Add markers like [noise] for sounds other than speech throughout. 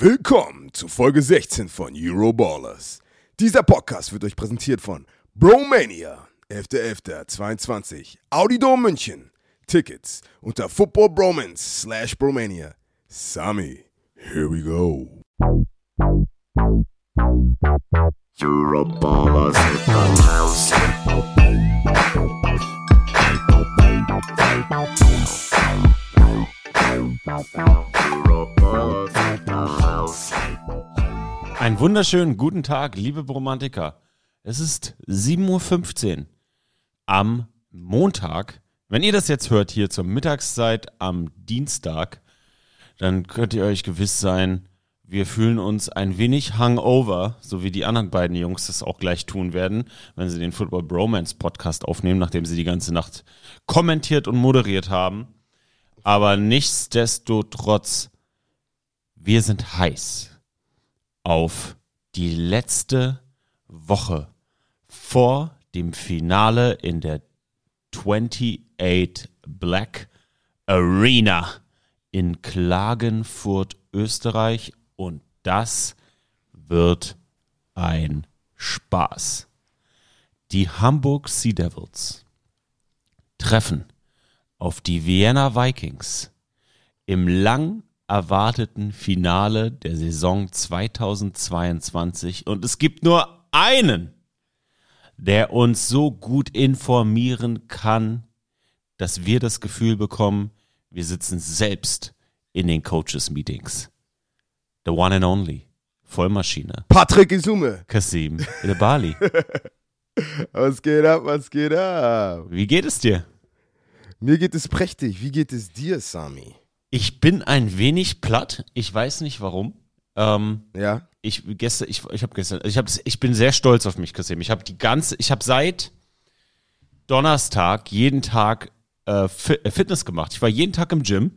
Willkommen zu Folge 16 von Euroballers. Dieser Podcast wird euch präsentiert von Bromania, 11.11.22, Audi Dom München. Tickets unter footballbromance slash Bromania. Sami, here we go. Euroballers house. Einen wunderschönen guten Tag, liebe Bromantiker. Es ist 7.15 Uhr am Montag. Wenn ihr das jetzt hört, hier zur Mittagszeit am Dienstag, dann könnt ihr euch gewiss sein, wir fühlen uns ein wenig hungover, so wie die anderen beiden Jungs das auch gleich tun werden, wenn sie den Football Bromance Podcast aufnehmen, nachdem sie die ganze Nacht kommentiert und moderiert haben. Aber nichtsdestotrotz, wir sind heiß auf die letzte Woche vor dem Finale in der 28 Black Arena in Klagenfurt, Österreich. Und das wird ein Spaß. Die Hamburg Sea Devils treffen auf die Vienna Vikings im lang erwarteten Finale der Saison 2022. Und es gibt nur einen, der uns so gut informieren kann, dass wir das Gefühl bekommen, wir sitzen selbst in den Coaches-Meetings. The one and only. Vollmaschine. Patrick Isume. Kasim Bali. [laughs] Was geht ab, was geht ab? Wie geht es dir? Mir geht es prächtig. Wie geht es dir, Sami? Ich bin ein wenig platt. Ich weiß nicht warum. Ähm, Ja? ich gestern, ich, ich habe gestern, ich habe, ich bin sehr stolz auf mich, Kasim. Ich habe die ganze, ich habe seit Donnerstag jeden Tag äh, äh, Fitness gemacht. Ich war jeden Tag im Gym.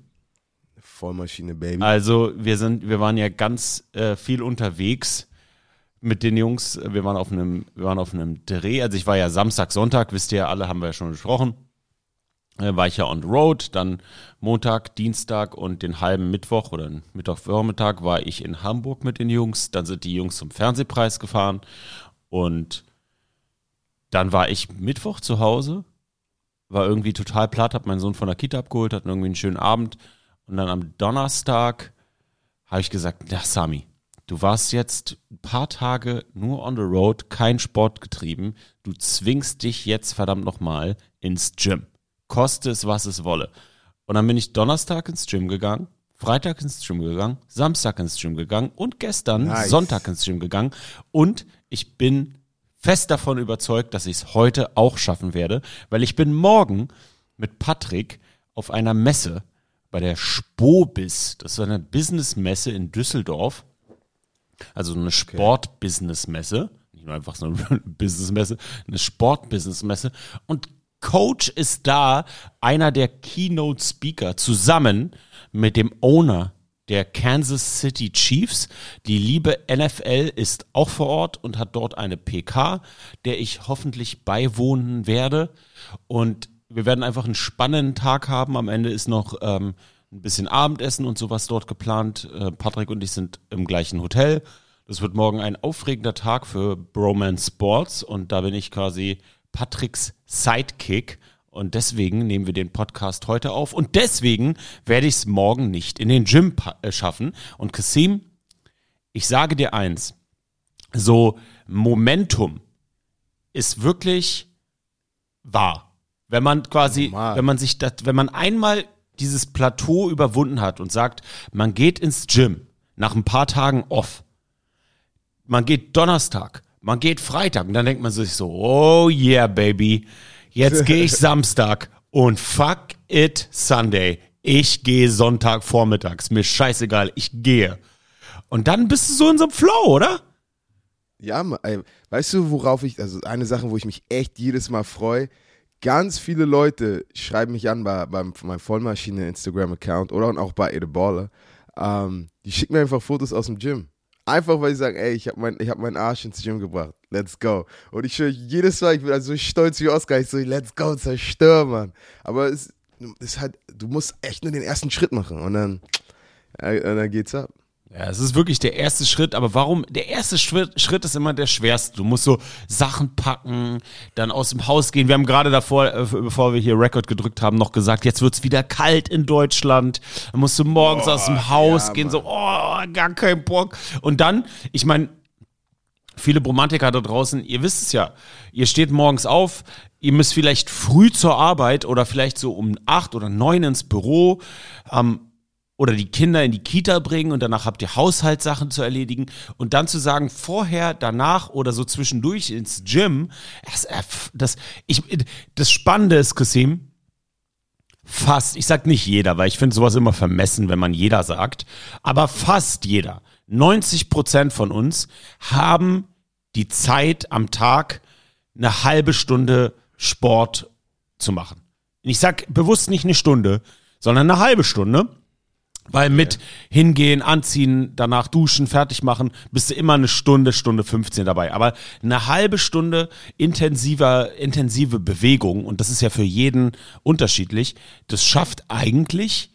Vollmaschine, Baby. Also wir sind, wir waren ja ganz äh, viel unterwegs mit den Jungs. Wir waren auf einem, wir waren auf einem Dreh. Also ich war ja Samstag, Sonntag, wisst ihr ja alle, haben wir ja schon besprochen. Äh, war ich ja on the road. Dann Montag, Dienstag und den halben Mittwoch oder Mittwochvormittag war ich in Hamburg mit den Jungs. Dann sind die Jungs zum Fernsehpreis gefahren und dann war ich Mittwoch zu Hause, war irgendwie total platt, hab meinen Sohn von der Kita abgeholt, hatten irgendwie einen schönen Abend. Und dann am Donnerstag habe ich gesagt, ja, Sami, du warst jetzt ein paar Tage nur on the road, kein Sport getrieben. Du zwingst dich jetzt verdammt nochmal ins Gym. Koste es, was es wolle. Und dann bin ich Donnerstag ins Gym gegangen, Freitag ins Gym gegangen, Samstag ins Gym gegangen und gestern Nice. Sonntag ins Gym gegangen. Und ich bin fest davon überzeugt, dass ich es heute auch schaffen werde, weil ich bin morgen mit Patrick auf einer Messe bei der Spobis. Das ist eine Businessmesse in Düsseldorf. Also eine Sport-Business-Messe. Nicht nur einfach so eine [laughs] Business-Messe, eine Sport-Business-Messe. Und Coach ist da, einer der Keynote-Speaker, zusammen mit dem Owner der Kansas City Chiefs. Die liebe NFL ist auch vor Ort und hat dort eine PK, der ich hoffentlich beiwohnen werde. Und wir werden einfach einen spannenden Tag haben. Am Ende ist noch ähm, ein bisschen Abendessen und sowas dort geplant. Äh, Patrick und ich sind im gleichen Hotel. Das wird morgen ein aufregender Tag für Bromance Sports und da bin ich quasi Patricks Sidekick. Und deswegen nehmen wir den Podcast heute auf. Und deswegen werde ich es morgen nicht in den Gym äh, schaffen. Und Kasim, ich sage dir eins. So Momentum ist wirklich wahr. Wenn man quasi, Normal. wenn man sich das, wenn man einmal dieses Plateau überwunden hat und sagt, man geht ins Gym nach ein paar Tagen off, man geht Donnerstag, man geht Freitag und dann denkt man sich so, oh yeah, baby, jetzt [laughs] gehe ich Samstag und fuck it Sunday. Ich gehe Sonntag vormittags, mir scheißegal, ich gehe. Und dann bist du so in so einem Flow, oder? Ja, weißt du, worauf ich, also eine Sache, wo ich mich echt jedes Mal freue, ganz viele Leute schreiben mich an bei, bei meinem Vollmaschine Instagram-Account oder auch bei Ede Baller. Ähm, die schicken mir einfach Fotos aus dem Gym. Einfach weil sie sagen, ey, ich habe mein, hab meinen Arsch ins Gym gebracht. Let's go. Und ich schwöre, jedes Mal, ich bin also so stolz wie Oscar. Ich so, let's go, zerstör, Mann. Aber es ist halt, du musst echt nur den ersten Schritt machen und dann, und dann geht's ab. Ja, es ist wirklich der erste Schritt, aber warum? Der erste Schritt, Schritt ist immer der schwerste. Du musst so Sachen packen, dann aus dem Haus gehen. Wir haben gerade davor, äh, bevor wir hier Rekord gedrückt haben, noch gesagt, jetzt wird's wieder kalt in Deutschland. Dann musst du morgens aus dem Haus ja, gehen, so, oh, gar kein Bock. Und dann, ich meine, viele Bromantiker da draußen, ihr wisst es ja, ihr steht morgens auf, ihr müsst vielleicht früh zur Arbeit oder vielleicht so um acht oder neun ins Büro. Ähm, oder die Kinder in die Kita bringen und danach habt ihr Haushaltssachen zu erledigen und dann zu sagen, vorher, danach oder so zwischendurch ins Gym, das, äh, das, ich, das Spannende ist, Kasim, fast, ich sag nicht jeder, weil ich finde sowas immer vermessen, wenn man jeder sagt, aber fast jeder, 90 Prozent von uns haben die Zeit am Tag, eine halbe Stunde Sport zu machen. Ich sag bewusst nicht eine Stunde, sondern eine halbe Stunde. Weil mit hingehen, anziehen, danach duschen, fertig machen, bist du immer eine Stunde, Stunde 15 dabei. Aber eine halbe Stunde intensiver, intensive Bewegung, und das ist ja für jeden unterschiedlich, das schafft eigentlich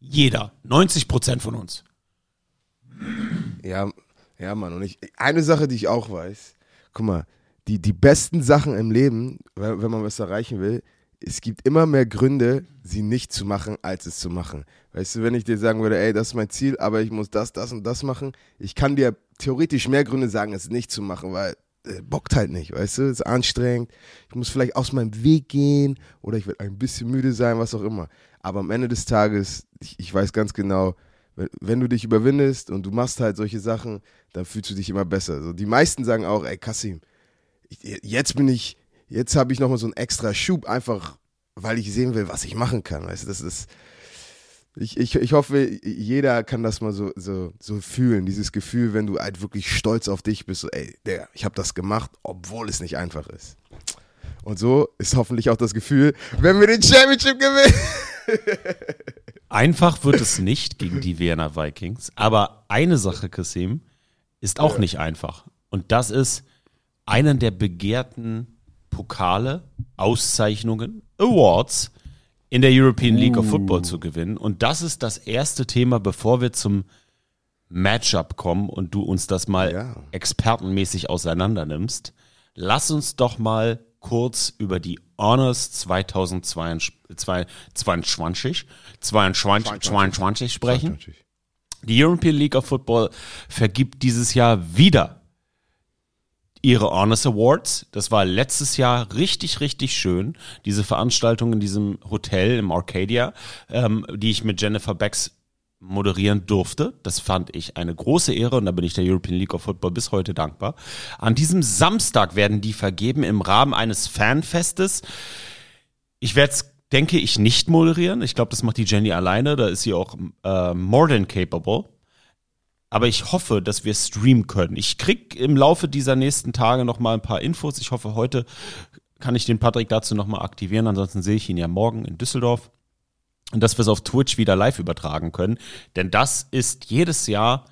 jeder. 90 Prozent von uns. Ja, ja, Mann. Und ich, eine Sache, die ich auch weiß, guck mal, die, die besten Sachen im Leben, wenn, wenn man was erreichen will, es gibt immer mehr Gründe, sie nicht zu machen, als es zu machen. Weißt du, wenn ich dir sagen würde, ey, das ist mein Ziel, aber ich muss das, das und das machen, ich kann dir theoretisch mehr Gründe sagen, es nicht zu machen, weil äh, bockt halt nicht, weißt du, es ist anstrengend, ich muss vielleicht aus meinem Weg gehen oder ich werde ein bisschen müde sein, was auch immer. Aber am Ende des Tages, ich, ich weiß ganz genau, wenn, du dich überwindest und du machst halt solche Sachen, dann fühlst du dich immer besser. Also die meisten sagen auch, ey, Kassim, jetzt bin ich jetzt habe ich nochmal so einen extra Schub, einfach weil ich sehen will, was ich machen kann. Weißt du, das ist. Ich, ich, ich hoffe, jeder kann das mal so, so, so fühlen, dieses Gefühl, wenn du halt wirklich stolz auf dich bist, so, ey, der, ich habe das gemacht, obwohl es nicht einfach ist. Und so ist hoffentlich auch das Gefühl, wenn wir den Championship gewinnen. [laughs] Einfach wird es nicht gegen die Vienna Vikings, aber eine Sache, Kasim, ist auch nicht einfach. Und das ist einen der begehrten Pokale, Auszeichnungen, Awards in der European League of Football zu gewinnen. Und das ist das erste Thema, bevor wir zum Matchup kommen und du uns das mal Ja. expertenmäßig auseinander nimmst. Lass uns doch mal kurz über die Honors 2022 22, 22, 22 sprechen. Die European League of Football vergibt dieses Jahr wieder ihre Honors Awards. Das war letztes Jahr richtig, richtig schön. Diese Veranstaltung in diesem Hotel im Arcadia, ähm, die ich mit Jennifer Becks moderieren durfte. Das fand ich eine große Ehre und da bin ich der European League of Football bis heute dankbar. An diesem Samstag werden die vergeben im Rahmen eines Fanfestes. Ich werde es, denke ich, nicht moderieren. Ich glaube, das macht die Jenny alleine. Da ist sie auch äh, more than capable. Aber ich hoffe, dass wir streamen können. Ich krieg im Laufe dieser nächsten Tage noch mal ein paar Infos. Ich hoffe, heute kann ich den Patrick dazu noch mal aktivieren. Ansonsten sehe ich ihn ja morgen in Düsseldorf. Und dass wir es auf Twitch wieder live übertragen können. Denn das ist jedes Jahr,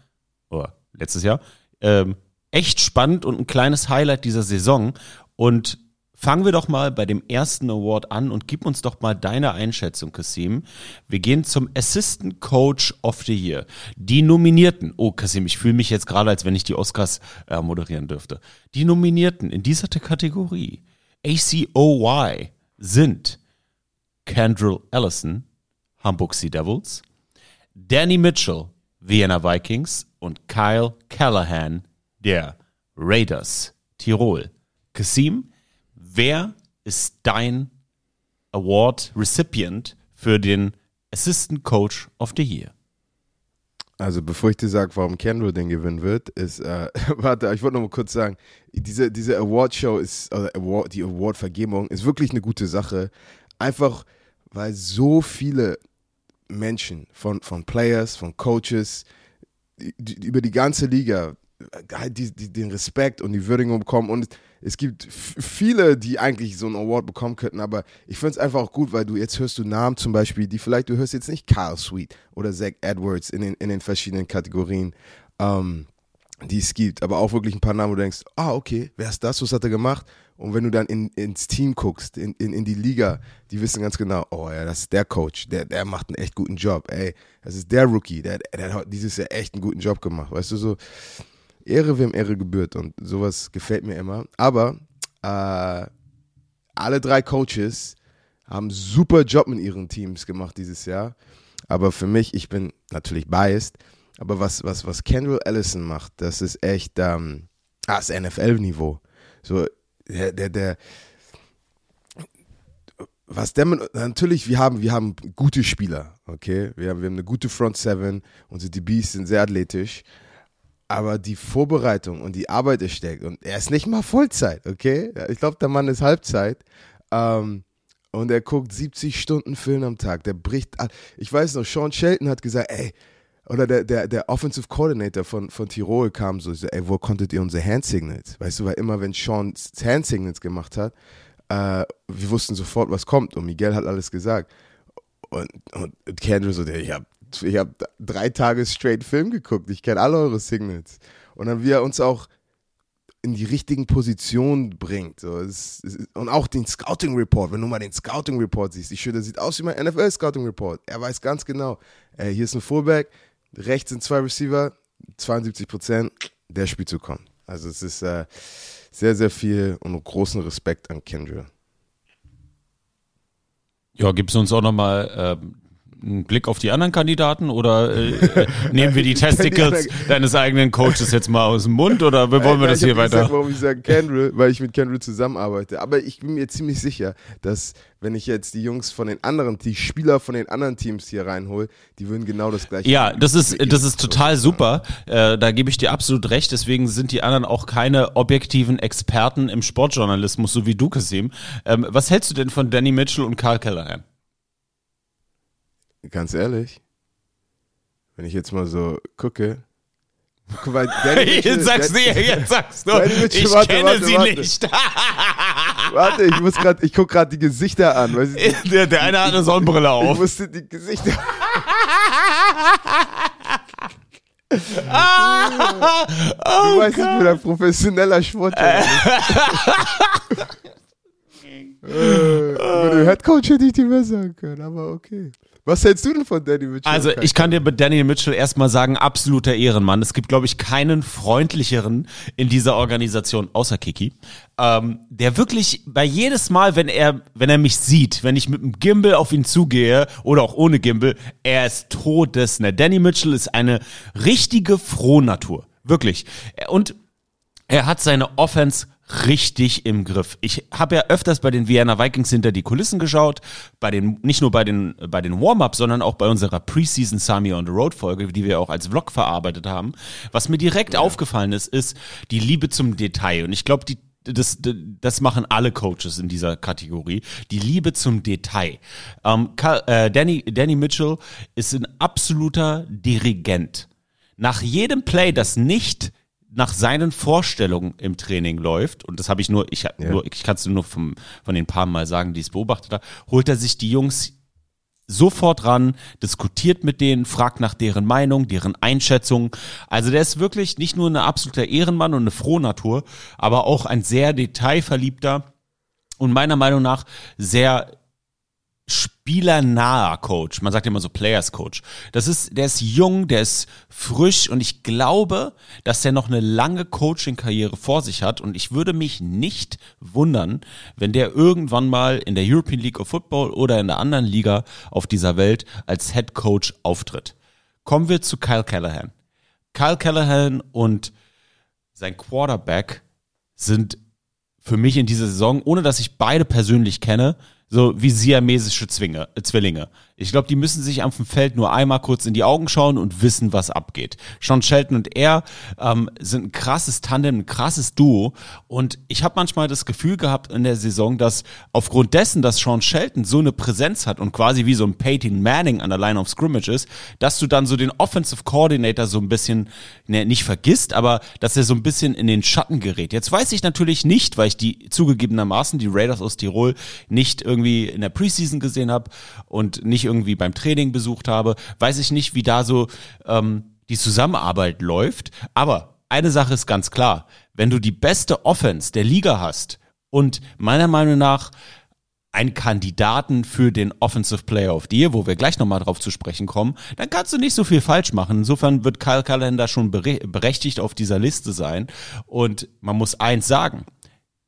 oder letztes Jahr, ähm, echt spannend und ein kleines Highlight dieser Saison. Und fangen wir doch mal bei dem ersten Award an und gib uns doch mal deine Einschätzung, Kasim. Wir gehen zum Assistant Coach of the Year. Die Nominierten, oh Kasim, ich fühle mich jetzt gerade, als wenn ich die Oscars äh, moderieren dürfte. Die Nominierten in dieser Kategorie, ACOY, sind Kendrill Allison, Hamburg Sea Devils, Danny Mitchell, Vienna Vikings und Kyle Callahan, der Raiders, Tirol. Kasim, wer ist dein Award Recipient für den Assistant Coach of the Year? Also bevor ich dir sage, warum Kendall den gewinnen wird, ist, äh, [laughs] warte, ich wollte noch mal kurz sagen, diese, diese Award-Show ist, oder Award, die Award-Vergebung ist wirklich eine gute Sache. Einfach, weil so viele Menschen, von, von Players, von Coaches, die, die, über die ganze Liga halt die, die, den Respekt und die Würdigung bekommen und es gibt viele, die eigentlich so einen Award bekommen könnten, aber ich finde es einfach auch gut, weil du jetzt hörst du Namen zum Beispiel, die vielleicht, du hörst jetzt nicht Kyle Sweet oder Zach Edwards in den, in den verschiedenen Kategorien. Ähm, die es gibt, aber auch wirklich ein paar Namen, wo du denkst, ah, okay, wer ist das, was hat er gemacht? Und wenn du dann in, ins Team guckst, in, in, in die Liga, die wissen ganz genau, oh ja, das ist der Coach, der, der macht einen echt guten Job, ey, das ist der Rookie, der, der hat dieses Jahr echt einen guten Job gemacht, weißt du, so Ehre, wem Ehre gebührt. Und sowas gefällt mir immer, aber äh, alle drei Coaches haben super Job mit ihren Teams gemacht dieses Jahr, aber für mich, ich bin natürlich biased, aber was, was, was Kendall Ellison macht, das ist echt, ähm, ah, das NFL-Niveau. So, der, der, der, was der mit, natürlich, wir haben, wir haben gute Spieler, okay? Wir haben, wir haben eine gute Front Seven, unsere DBs sind sehr athletisch, aber die Vorbereitung und die Arbeit ist steckt und er ist nicht mal Vollzeit, okay? Ich glaube, der Mann ist Halbzeit. Ähm, und er guckt 70 Stunden Film am Tag. Der bricht. all- Ich weiß noch, Sean Shelton hat gesagt, ey, oder der, der, der Offensive Coordinator von, von Tirol kam so, so, ey, wo konntet ihr unsere Hand Signals? Weißt du, weil immer, wenn Sean Hand Signals gemacht hat, äh, wir wussten sofort, was kommt und Miguel hat alles gesagt. Und, und Kendra so, ich habe ich hab drei Tage straight Film geguckt, ich kenne alle eure Signals. Und dann wie er uns auch in die richtigen Positionen bringt. So, es, es, und auch den Scouting Report, wenn du mal den Scouting Report siehst, ich schwöre, der sieht aus wie mein NFL Scouting Report. Er weiß ganz genau, ey, hier ist ein Fullback, rechts sind zwei Receiver, 72 Prozent, der spielt zu kommen. Also es ist äh, sehr, sehr viel und großen Respekt an Kendra. Ja, gibst du uns auch nochmal ähm, einen Blick auf die anderen Kandidaten oder äh, äh, nehmen wir die [laughs] Testicles deines eigenen Coaches jetzt mal aus dem Mund oder wollen wir das hier weiter? Gesagt, warum ich sage Kendra, weil ich mit Kendra zusammenarbeite. Aber ich bin mir ziemlich sicher, dass wenn ich jetzt die Jungs von den anderen, die Spieler von den anderen Teams hier reinhole, die würden genau das gleiche. Ja, das ist, das ist total super. Äh, da gebe ich dir absolut recht. Deswegen sind die anderen auch keine objektiven Experten im Sportjournalismus, so wie du, Kasim. Ähm, was hältst du denn von Danny Mitchell und Carl Callahan? Ganz ehrlich, wenn ich jetzt mal so gucke. [laughs] Guck mal, [laughs] Danny Mitchell- Jetzt sagst du, jetzt sagst du, Mitchell, ich warte, kenne warte, sie warte. nicht. [laughs] Warte, ich muss gerade, ich gucke gerade die Gesichter an. Weißt du, der, der eine hat eine Sonnenbrille ich auf. musste die Gesichter. du weißt, ich bin ein professioneller Sportler. äh, über den Headcoach hätte ich dir mehr sagen können, aber okay. Was hältst du denn von Danny Mitchell? Also ich kann dir mit Daniel Mitchell erstmal sagen, absoluter Ehrenmann. Es gibt, glaube ich, keinen freundlicheren in dieser Organisation, außer Kiki, ähm, der wirklich bei jedes Mal, wenn er, wenn er mich sieht, wenn ich mit dem Gimbal auf ihn zugehe oder auch ohne Gimbal, er ist todesnett. Danny Mitchell ist eine richtige Frohnatur. Wirklich. Und er hat seine Offense richtig im Griff. Ich habe ja öfters bei den Vienna Vikings hinter die Kulissen geschaut, bei den nicht nur bei den bei den Warm-ups, sondern auch bei unserer Preseason Sami on the Road Folge, die wir auch als Vlog verarbeitet haben. Was mir direkt aufgefallen ist, ist die Liebe zum Detail und ich glaube, die das, das machen alle Coaches in dieser Kategorie. Die Liebe zum Detail. Ähm, äh, Danny, Danny Mitchell ist ein absoluter Dirigent. Nach jedem Play, das nicht nach seinen Vorstellungen im Training läuft, und das habe ich nur, ich, hab nur, ich kann es nur vom, von den paar Mal sagen, die es beobachtet habe, holt er sich die Jungs sofort ran, diskutiert mit denen, fragt nach deren Meinung, deren Einschätzung. Also der ist wirklich nicht nur ein absoluter Ehrenmann und eine Frohnatur, aber auch ein sehr detailverliebter und meiner Meinung nach sehr spielernaher Coach. Man sagt immer so Players Coach. Das ist, der ist jung, der ist frisch und ich glaube, dass er noch eine lange Coaching-Karriere vor sich hat und ich würde mich nicht wundern, wenn der irgendwann mal in der European League of Football oder in der anderen Liga auf dieser Welt als Head Coach auftritt. Kommen wir zu Kyle Callahan. Kyle Callahan und sein Quarterback sind für mich in dieser Saison, ohne dass ich beide persönlich kenne, so wie siamesische Zwinge, äh, Zwillinge. Ich glaube, die müssen sich auf dem Feld nur einmal kurz in die Augen schauen und wissen, was abgeht. Sean Shelton und er ähm, sind ein krasses Tandem, ein krasses Duo. Und ich habe manchmal das Gefühl gehabt in der Saison, dass aufgrund dessen, dass Sean Shelton so eine Präsenz hat und quasi wie so ein Peyton Manning an der Line of Scrimmage ist, dass du dann so den Offensive Coordinator so ein bisschen, ne, nicht vergisst, aber dass er so ein bisschen in den Schatten gerät. Jetzt weiß ich natürlich nicht, weil ich die zugegebenermaßen, die Raiders aus Tirol, nicht irgendwie in der Preseason gesehen habe und nicht irgendwie beim Training besucht habe, weiß ich nicht, wie da so ähm, die Zusammenarbeit läuft. Aber eine Sache ist ganz klar. Wenn du die beste Offense der Liga hast und meiner Meinung nach einen Kandidaten für den Offensive Player of the Year, wo wir gleich nochmal drauf zu sprechen kommen, dann kannst du nicht so viel falsch machen. Insofern wird Kyle da schon bere- berechtigt auf dieser Liste sein. Und man muss eins sagen.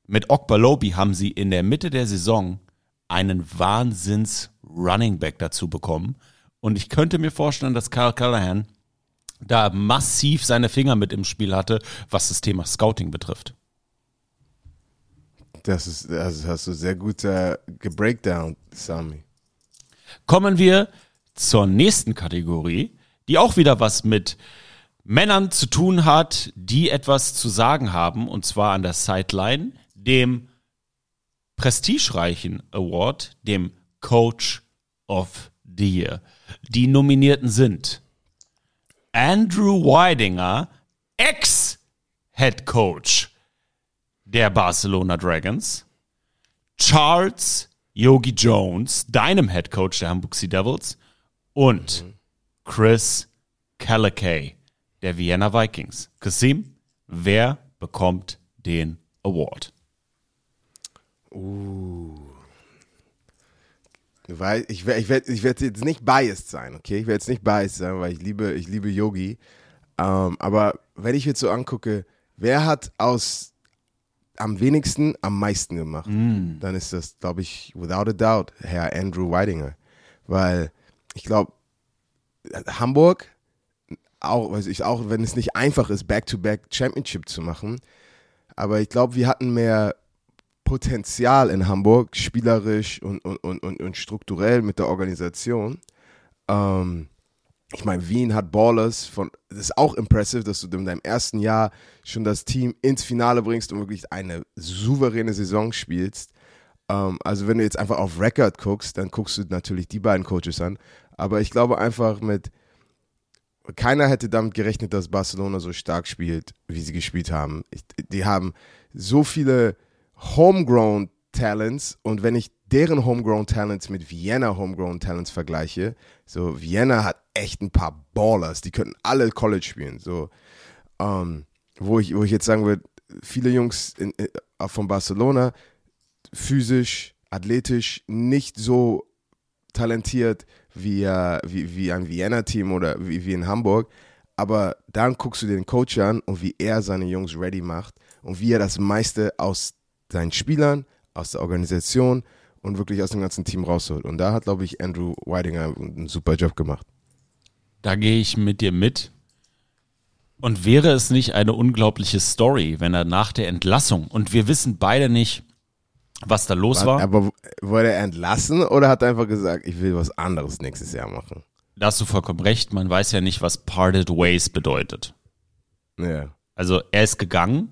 Mit Okbalobi haben sie in der Mitte der Saison einen Wahnsinns Running Back dazu bekommen. Und ich könnte mir vorstellen, dass Kyle Callahan da massiv seine Finger mit im Spiel hatte, was das Thema Scouting betrifft. Das ist, das hast du sehr gut äh, gebreakdown, Sami. Kommen wir zur nächsten Kategorie, die auch wieder was mit Männern zu tun hat, die etwas zu sagen haben, und zwar an der Sideline, dem prestigereichen Award, dem Coach of the Year. Die Nominierten sind Andrew Weidinger, Ex-Head Coach der Barcelona Dragons, Charles Yogi Jones, deinem Head Coach der Hamburg Sea Devils, und Chris Callakay der Vienna Vikings. Kasim, wer bekommt den Award? Weil ich werde ich werd, ich werd jetzt nicht biased sein, okay? Ich werde jetzt nicht biased sein, weil ich liebe, ich liebe Yogi. Ähm, aber wenn ich jetzt so angucke, wer hat aus am wenigsten am meisten gemacht, dann ist das, glaube ich, without a doubt, Herr Andrew Weidinger. Weil ich glaube, Hamburg, auch, weiß ich, auch wenn es nicht einfach ist, Back-to-Back Championship zu machen, aber ich glaube, wir hatten mehr Potenzial in Hamburg, spielerisch und, und, und, und, strukturell mit der Organisation. Ähm, ich meine, Wien hat Ballers von, das ist auch impressive, dass du in deinem ersten Jahr schon das Team ins Finale bringst und wirklich eine souveräne Saison spielst. Ähm, also wenn du jetzt einfach auf Record guckst, dann guckst du natürlich die beiden Coaches an. Aber ich glaube einfach mit, keiner hätte damit gerechnet, dass Barcelona so stark spielt, wie sie gespielt haben. Ich, die haben so viele Homegrown Talents und wenn ich deren Homegrown Talents mit Vienna Homegrown Talents vergleiche, so Vienna hat echt ein paar Ballers, die könnten alle College spielen. So, ähm, wo ich, wo ich jetzt sagen würde, viele Jungs in, in, von Barcelona physisch, athletisch nicht so talentiert wie, äh, wie, wie ein Vienna-Team oder wie, wie in Hamburg. Aber dann guckst du den Coach an und wie er seine Jungs ready macht und wie er das meiste aus seinen Spielern, aus der Organisation und wirklich aus dem ganzen Team rausholt. Und da hat, glaube ich, Andrew Weidinger einen super Job gemacht. Da gehe ich mit dir mit. Und wäre es nicht eine unglaubliche Story, wenn er nach der Entlassung, und wir wissen beide nicht, was da los war, Aber wurde er entlassen oder hat er einfach gesagt, ich will was anderes nächstes Jahr machen? da hast du vollkommen recht, man weiß ja nicht, was Parted Ways bedeutet. Ja. Also er ist gegangen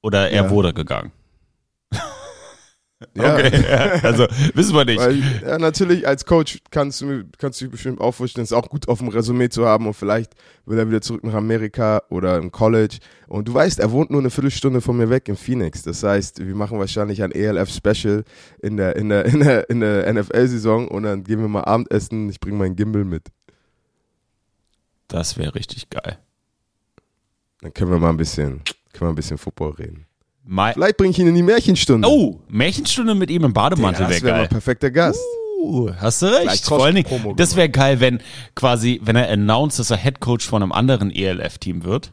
oder er Ja. wurde gegangen. Ja. Also wissen wir nicht. Weil, ja, natürlich, als Coach kannst du, kannst du dich bestimmt auch vorstellen, es ist auch gut auf dem Resümee zu haben und vielleicht will er wieder zurück nach Amerika oder im College. Und du weißt, er wohnt nur eine Viertelstunde von mir weg in Phoenix. Das heißt, wir machen wahrscheinlich ein ELF-Special in der, in der, in der, in der NFL-Saison und dann gehen wir mal Abendessen. Ich bringe meinen Gimbal mit. Das wäre richtig geil. Dann können wir mal ein bisschen, können wir ein bisschen Football reden. Mai Vielleicht bringe ich ihn in die Märchenstunde. oh, Märchenstunde mit ihm im Bademantel das wäre wäre mal geil. ein perfekter Gast. Uh, hast du recht. Vor allen Dingen, das wäre geil, wenn quasi, wenn er announced, dass er Head Coach von einem anderen ELF-Team wird.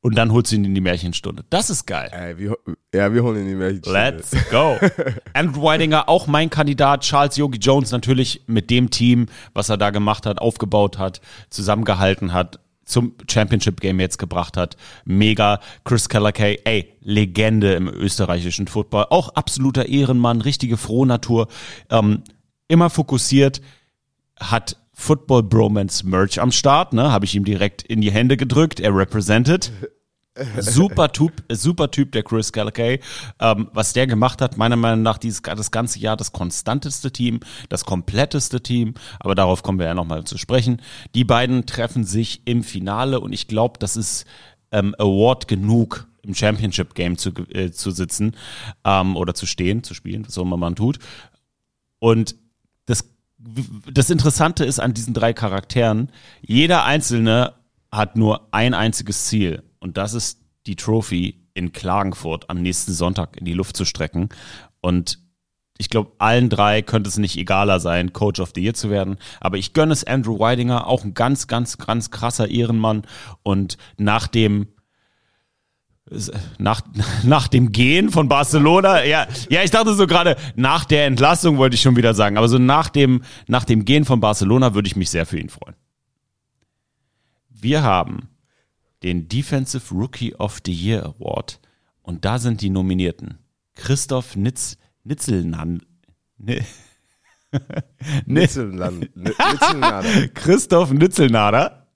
Und dann holst du ihn in die Märchenstunde. Das ist geil. Ey, wir, ja, wir holen ihn in die Märchenstunde. Let's go. [laughs] Andrew Weidinger, auch mein Kandidat. Charles Yogi Jones natürlich mit dem Team, was er da gemacht hat, aufgebaut hat, zusammengehalten hat, zum Championship Game jetzt gebracht hat. Mega. Chris Callakay, ey, Legende im österreichischen Football. Auch absoluter Ehrenmann, richtige Frohnatur. Ähm, immer fokussiert, hat Football Bromance Merch am Start, ne? Habe ich ihm direkt in die Hände gedrückt. Er represented. Super Typ, super Typ, der Chris Callakay. Ähm, was der gemacht hat, meiner Meinung nach dieses, das ganze Jahr das konstanteste Team, das kompletteste Team. Aber darauf kommen wir ja nochmal zu sprechen. Die beiden treffen sich im Finale und ich glaube, das ist ähm, Award genug, im Championship Game zu, äh, zu sitzen ähm, oder zu stehen, zu spielen, was auch immer man tut. Und das, das Interessante ist an diesen drei Charakteren, jeder einzelne hat nur ein einziges Ziel und das ist die Trophy in Klagenfurt am nächsten Sonntag in die Luft zu strecken. Und ich glaube, allen drei könnte es nicht egaler sein, Coach of the Year zu werden. Aber ich gönne es Andrew Weidinger, auch ein ganz, ganz, ganz krasser Ehrenmann. Und nach dem nach, nach dem Gehen von Barcelona, ja, ja, ich dachte so gerade, nach der Entlassung wollte ich schon wieder sagen, aber so nach dem, nach dem Gehen von Barcelona würde ich mich sehr für ihn freuen. Wir haben den Defensive Rookie of the Year Award und da sind die Nominierten Christoph Nitz, Nitzelnan, ne, [laughs] Nitzelland, N- Nitzelnader. [laughs] Christoph Nitzelnader,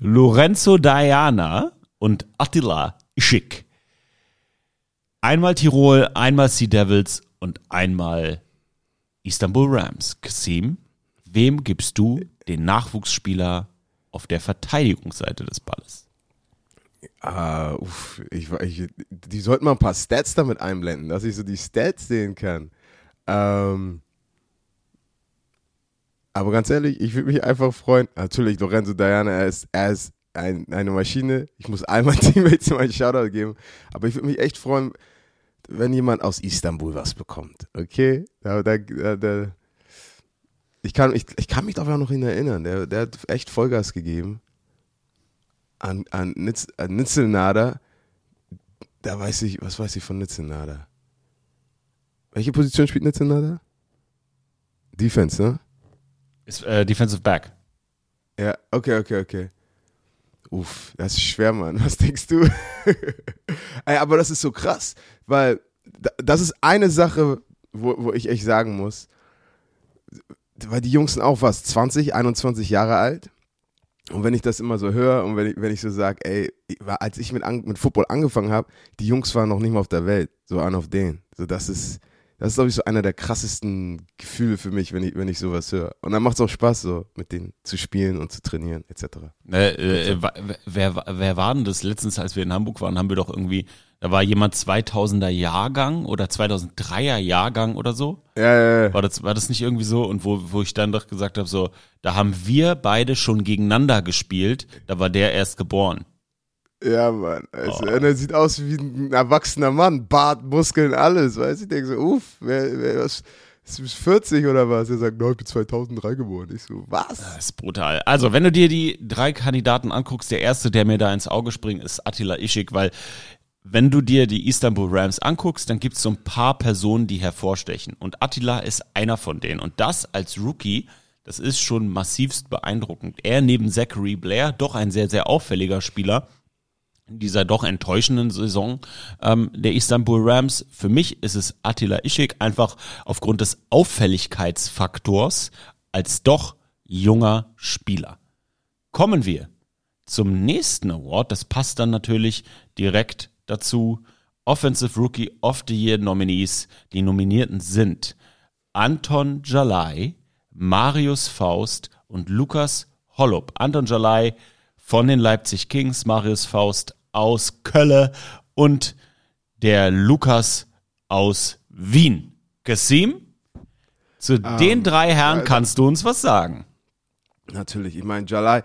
Lorenzo Diana und Attila Schick. Einmal Tirol, einmal Sea Devils und einmal Istanbul Rams. Kasim, wem gibst du den Nachwuchsspieler auf der Verteidigungsseite des Balles? Ah, uff, ich, ich, die sollten mal ein paar Stats damit einblenden, dass ich so die Stats sehen kann. Ähm, aber ganz ehrlich, ich würde mich einfach freuen. Natürlich, Lorenzo Diana, er ist, er ist ein, eine Maschine. Ich muss einmal [laughs] Teammates mal einen Shoutout geben. Aber ich würde mich echt freuen, wenn jemand aus Istanbul was bekommt. Okay? Da, da, da. Ich, kann, ich, ich kann mich doch noch ihn erinnern. Der, der hat echt Vollgas gegeben an, an, Nitz, an Nitzelnader, da weiß ich, was weiß ich von Nitzelnader? Welche Position spielt Nitzelnader? Defense, ne? Ist äh, Defensive Back. Ja, okay, okay, okay. Uff, das ist schwer, Mann. Was denkst du? [laughs] Ey, aber das ist so krass, weil da- das ist eine Sache, wo, wo ich echt sagen muss, weil die Jungs sind auch was, 20, 21 Jahre alt. Und wenn ich das immer so höre und wenn ich, wenn ich so sage, ey, als ich mit, mit Football angefangen habe, die Jungs waren noch nicht mal auf der Welt, so an auf denen. So, das ist, das ist, glaube ich, so einer der krassesten Gefühle für mich, wenn ich, wenn ich sowas höre. Und dann macht es auch Spaß, so mit denen zu spielen und zu trainieren, etc. Äh, äh, wa- wer, wer war denn das letztens, als wir in Hamburg waren, haben wir doch irgendwie, da war jemand 2000er Jahrgang oder 2003er Jahrgang oder so. Ja, ja, ja. War das, war das nicht irgendwie so? Und wo, wo ich dann doch gesagt habe, so, da haben wir beide schon gegeneinander gespielt, da war der erst geboren. Ja, Mann. Also, und er sieht aus wie ein erwachsener Mann. Bart, Muskeln, alles. Weißt du? Ich denke so, uff, wer, wer, was, ist bis 40 oder was? Er sagt, no, ich bin 2003 geboren. Ich so, was? Das ist brutal. Also, wenn du dir die drei Kandidaten anguckst, der erste, der mir da ins Auge springt, ist Attila Ischik, weil wenn du dir die Istanbul Rams anguckst, dann gibt es so ein paar Personen, die hervorstechen. Und Attila ist einer von denen. Und das als Rookie, das ist schon massivst beeindruckend. Er neben Zachary Blair, doch ein sehr, sehr auffälliger Spieler, dieser doch enttäuschenden Saison ähm, der Istanbul Rams. Für mich ist es Attila Ischik einfach aufgrund des Auffälligkeitsfaktors als doch junger Spieler. Kommen wir zum nächsten Award. Das passt dann natürlich direkt dazu. Offensive Rookie of the Year Nominees. Die Nominierten sind Anton Jalai, Marius Faust und Lukas Hollup. Anton Jalai von den Leipzig Kings, Marius Faust aus Kölle und der Lukas aus Wien. Kasim, zu den drei Herren äh, kannst du uns was sagen. Natürlich. Ich meine, Jalai,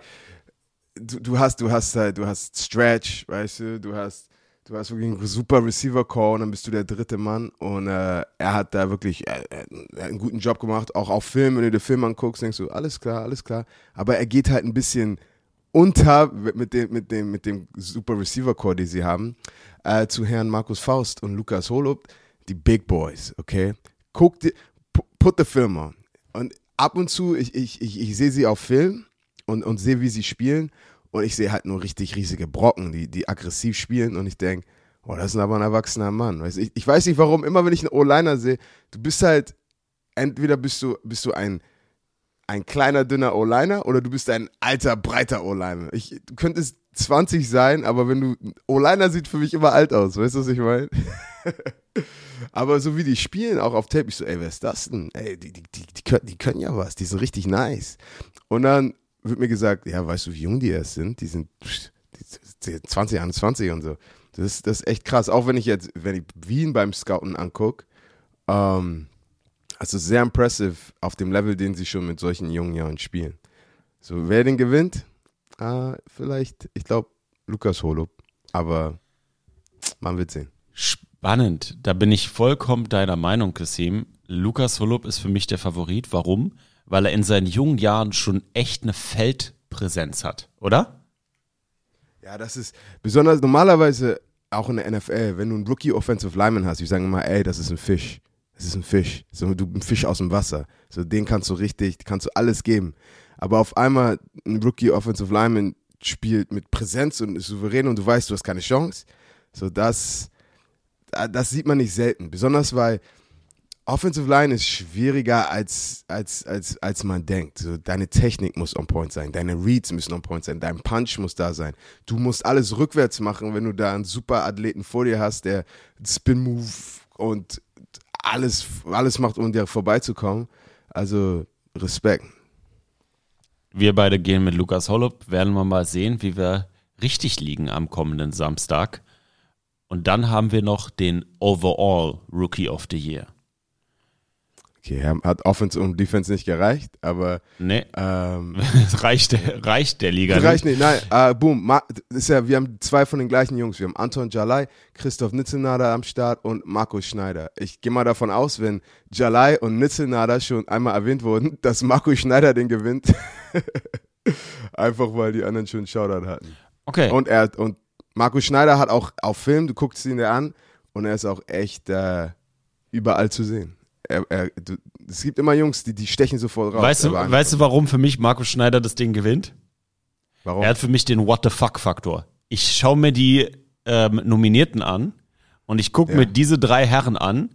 du, du hast, du hast halt, du hast Stretch, weißt du, du hast, du hast wirklich einen super Receiver-Call und dann bist du der dritte Mann und äh, er hat da wirklich äh, äh, einen guten Job gemacht, auch auf Film, wenn du den Film anguckst, denkst du, alles klar, alles klar, aber er geht halt ein bisschen unter mit dem, mit dem, mit dem super Receiver-Core, die sie haben, äh, zu Herrn Markus Faust und Lukas Holub, die Big Boys, okay? Guck pu- put the Film on. Und ab und zu, ich, ich, ich, ich sehe sie auf Film und, und sehe, wie sie spielen und ich sehe halt nur richtig riesige Brocken, die, die aggressiv spielen und ich denke, oh, das ist aber ein erwachsener Mann. Weißt, ich, ich weiß nicht warum, immer wenn ich einen O-Liner sehe, du bist halt, entweder bist du, bist du ein, ein kleiner, dünner O-Liner oder du bist ein alter, breiter O-Liner. Ich, du könntest 20 sein, aber wenn du, O-Liner sieht für mich immer alt aus, weißt du, was ich meine? [laughs] aber so wie die spielen, auch auf Tape, ich so, ey, wer ist das denn? Ey, die, die, die, die, können, die können ja was, die sind richtig nice. Und dann wird mir gesagt, ja, weißt du, wie jung die erst sind? Die sind pff, die sind 20, 21 und so. Das das ist echt krass. Auch wenn ich jetzt, wenn ich Wien beim Scouten angucke, ähm, also sehr impressive auf dem Level, den sie schon mit solchen jungen Jahren spielen. So, wer den gewinnt? äh, vielleicht, ich glaube, Lukas Holub. Aber man wird sehen. Spannend. Da bin ich vollkommen deiner Meinung, Kassim. Lukas Holub ist für mich der Favorit. Warum? Weil er in seinen jungen Jahren schon echt eine Feldpräsenz hat, oder? Ja, das ist besonders normalerweise auch in der NFL, wenn du einen Rookie Offensive Lineman hast, die sagen immer, ey, das ist ein Fisch. Das ist ein Fisch. So, du ein Fisch aus dem Wasser. So, den kannst du richtig, kannst du alles geben. Aber auf einmal ein Rookie Offensive Lineman spielt mit Präsenz und ist souverän und du weißt, du hast keine Chance. So, das, das sieht man nicht selten. Besonders weil Offensive Line ist schwieriger als, als, als, als man denkt. So, deine Technik muss on point sein, deine Reads müssen on point sein, dein Punch muss da sein. Du musst alles rückwärts machen, wenn du da einen super Athleten vor dir hast, der Spin Move und alles, alles macht, um dir vorbeizukommen. Also Respekt. Wir beide gehen mit Lukas Holub, werden wir mal sehen, wie wir richtig liegen am kommenden Samstag. Und dann haben wir noch den Overall Rookie of the Year. Okay, hat Offense und Defense nicht gereicht, aber Nee, ähm, [laughs] es reicht, reicht der Liga reicht nicht. nicht. Nein, äh, boom. Das ist ja, wir haben zwei von den gleichen Jungs. Wir haben Anton Jalai, Christoph Nitzelnader am Start und Markus Schneider. Ich gehe mal davon aus, wenn Jalai und Nitzelnader schon einmal erwähnt wurden, [laughs] dass Markus Schneider den gewinnt. [laughs] Einfach weil die anderen schon einen Shoutout hatten. Okay, Und er und Markus Schneider hat auch auf Film, du guckst ihn dir an und er ist auch echt äh, überall zu sehen. Er, er, du, es gibt immer Jungs, die, die stechen sofort raus. weißt, du, weißt du, warum für mich Markus Schneider das Ding gewinnt? warum? Er hat für mich den What the fuck-Faktor. Ich schaue mir die ähm, Nominierten an und ich gucke Ja. mir diese drei Herren an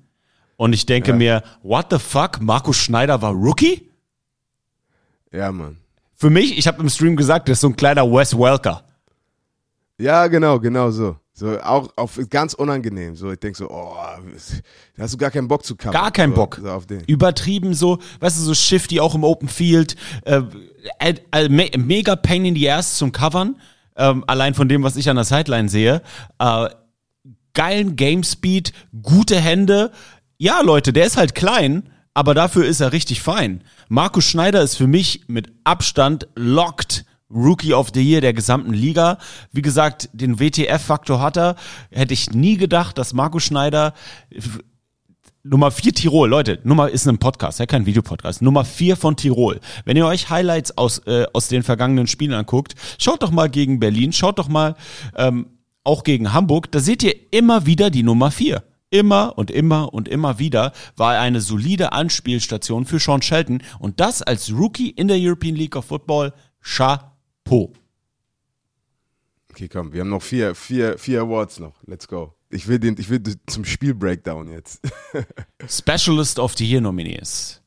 und ich denke Ja. mir, what the fuck, Markus Schneider war Rookie? ja, Mann. Für mich, ich habe im Stream gesagt, das ist so ein kleiner Wes Welker. Ja, genau, genau so. So auch auf ganz unangenehm. So, ich denke so, oh, da hast du gar keinen Bock zu covern. Gar keinen so, Bock. So auf den. Übertrieben so, weißt du, so Shifty auch im Open Field, äh, äh, äh, me mega Pain in the Ass zum Covern, ähm, allein von dem, was ich an der Sideline sehe. Äh, geilen Game Speed, gute Hände. Ja, Leute, der ist halt klein, aber dafür ist er richtig fein. Markus Schneider ist für mich mit Abstand locked Rookie of the Year der gesamten Liga. Wie gesagt, den WTF-Faktor hat er. Hätte ich nie gedacht, dass Markus Schneider Nummer 4 Tirol, Leute, Nummer ist ein Podcast, ja, kein Videopodcast. Nummer 4 von Tirol. Wenn ihr euch Highlights aus, äh, aus den vergangenen Spielen anguckt, schaut doch mal gegen Berlin, schaut doch mal ähm, auch gegen Hamburg, da seht ihr immer wieder die Nummer 4. Immer und immer und immer wieder war er eine solide Anspielstation für Sean Shelton und das als Rookie in der European League of Football. Chapeau. Okay, komm, wir haben noch vier, vier, vier Awards noch. Let's go. Ich will den, ich will zum Spiel-Breakdown jetzt. [laughs] Specialist of the Year Nominees.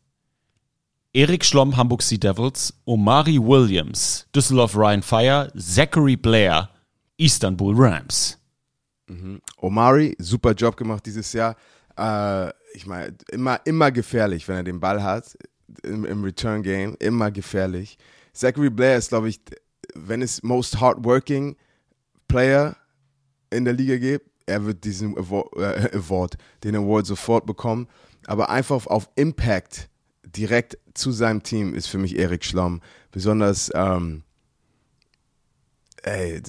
Erik Schlomm, Hamburg Sea Devils, Omari Williams, Düsseldorf Ryan Fire, Zachary Blair, Istanbul Rams. Omari, super Job gemacht dieses Jahr. Äh, ich meine, immer, immer gefährlich, wenn er den Ball hat. Im, im Return Game, immer gefährlich. Zachary Blair ist, glaube ich, wenn es most hardworking Player in der Liga gibt, er wird diesen Award, äh, Award, den Award sofort bekommen. Aber einfach auf Impact direkt zu seinem Team ist für mich Erik Schlomm. Besonders, ähm, ey,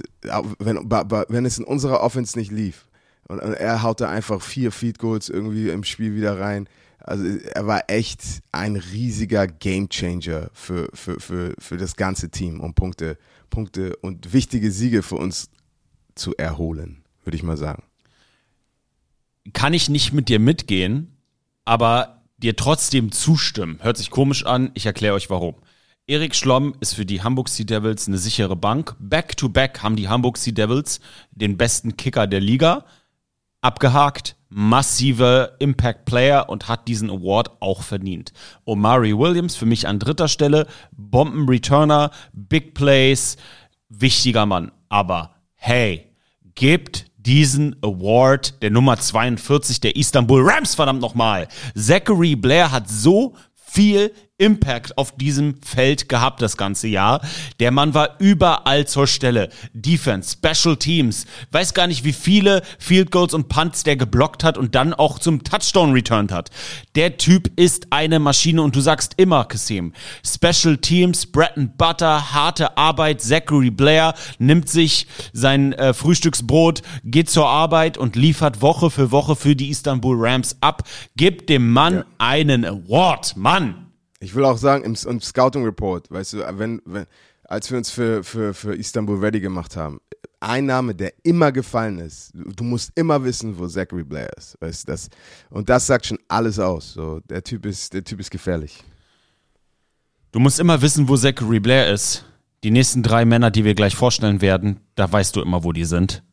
wenn, wenn es in unserer Offense nicht lief und er haut da einfach vier Feed Goals irgendwie im Spiel wieder rein. Also er war echt ein riesiger Gamechanger für, für, für, für das ganze Team, um Punkte, Punkte und wichtige Siege für uns zu erholen, würde ich mal sagen. Kann ich nicht mit dir mitgehen, aber dir trotzdem zustimmen. Hört sich komisch an, ich erkläre euch warum. Erik Schlomm ist für die Hamburg Sea Devils eine sichere Bank. Back to back haben die Hamburg Sea Devils den besten Kicker der Liga abgehakt, massive Impact Player und hat diesen Award auch verdient. Omari Williams für mich an dritter Stelle, Bomben Returner, Big Plays, wichtiger Mann. Aber hey, gebt diesen Award der Nummer 42 der Istanbul Rams verdammt nochmal. Zachary Blair hat so viel Impact auf diesem Feld gehabt das ganze Jahr. Der Mann war überall zur Stelle. Defense, Special Teams, weiß gar nicht, wie viele Field Goals und Punts der geblockt hat und dann auch zum Touchdown returned hat. Der Typ ist eine Maschine und du sagst immer, Kasim, Special Teams, Bread and Butter, harte Arbeit, Zachary Blair nimmt sich sein äh, Frühstücksbrot, geht zur Arbeit und liefert Woche für Woche für die Istanbul Rams ab. Gibt dem Mann Ja. einen Award, Mann. Ich will auch sagen, im, im Scouting Report, weißt du, wenn, wenn, als wir uns für, für, für Istanbul ready gemacht haben, ein Name, der immer gefallen ist, du musst immer wissen, wo Zachary Blair ist, weißt das, und das sagt schon alles aus, so, der Typ ist, der Typ ist gefährlich. Du musst immer wissen, wo Zachary Blair ist. Die nächsten drei Männer, die wir gleich vorstellen werden, da weißt du immer, wo die sind.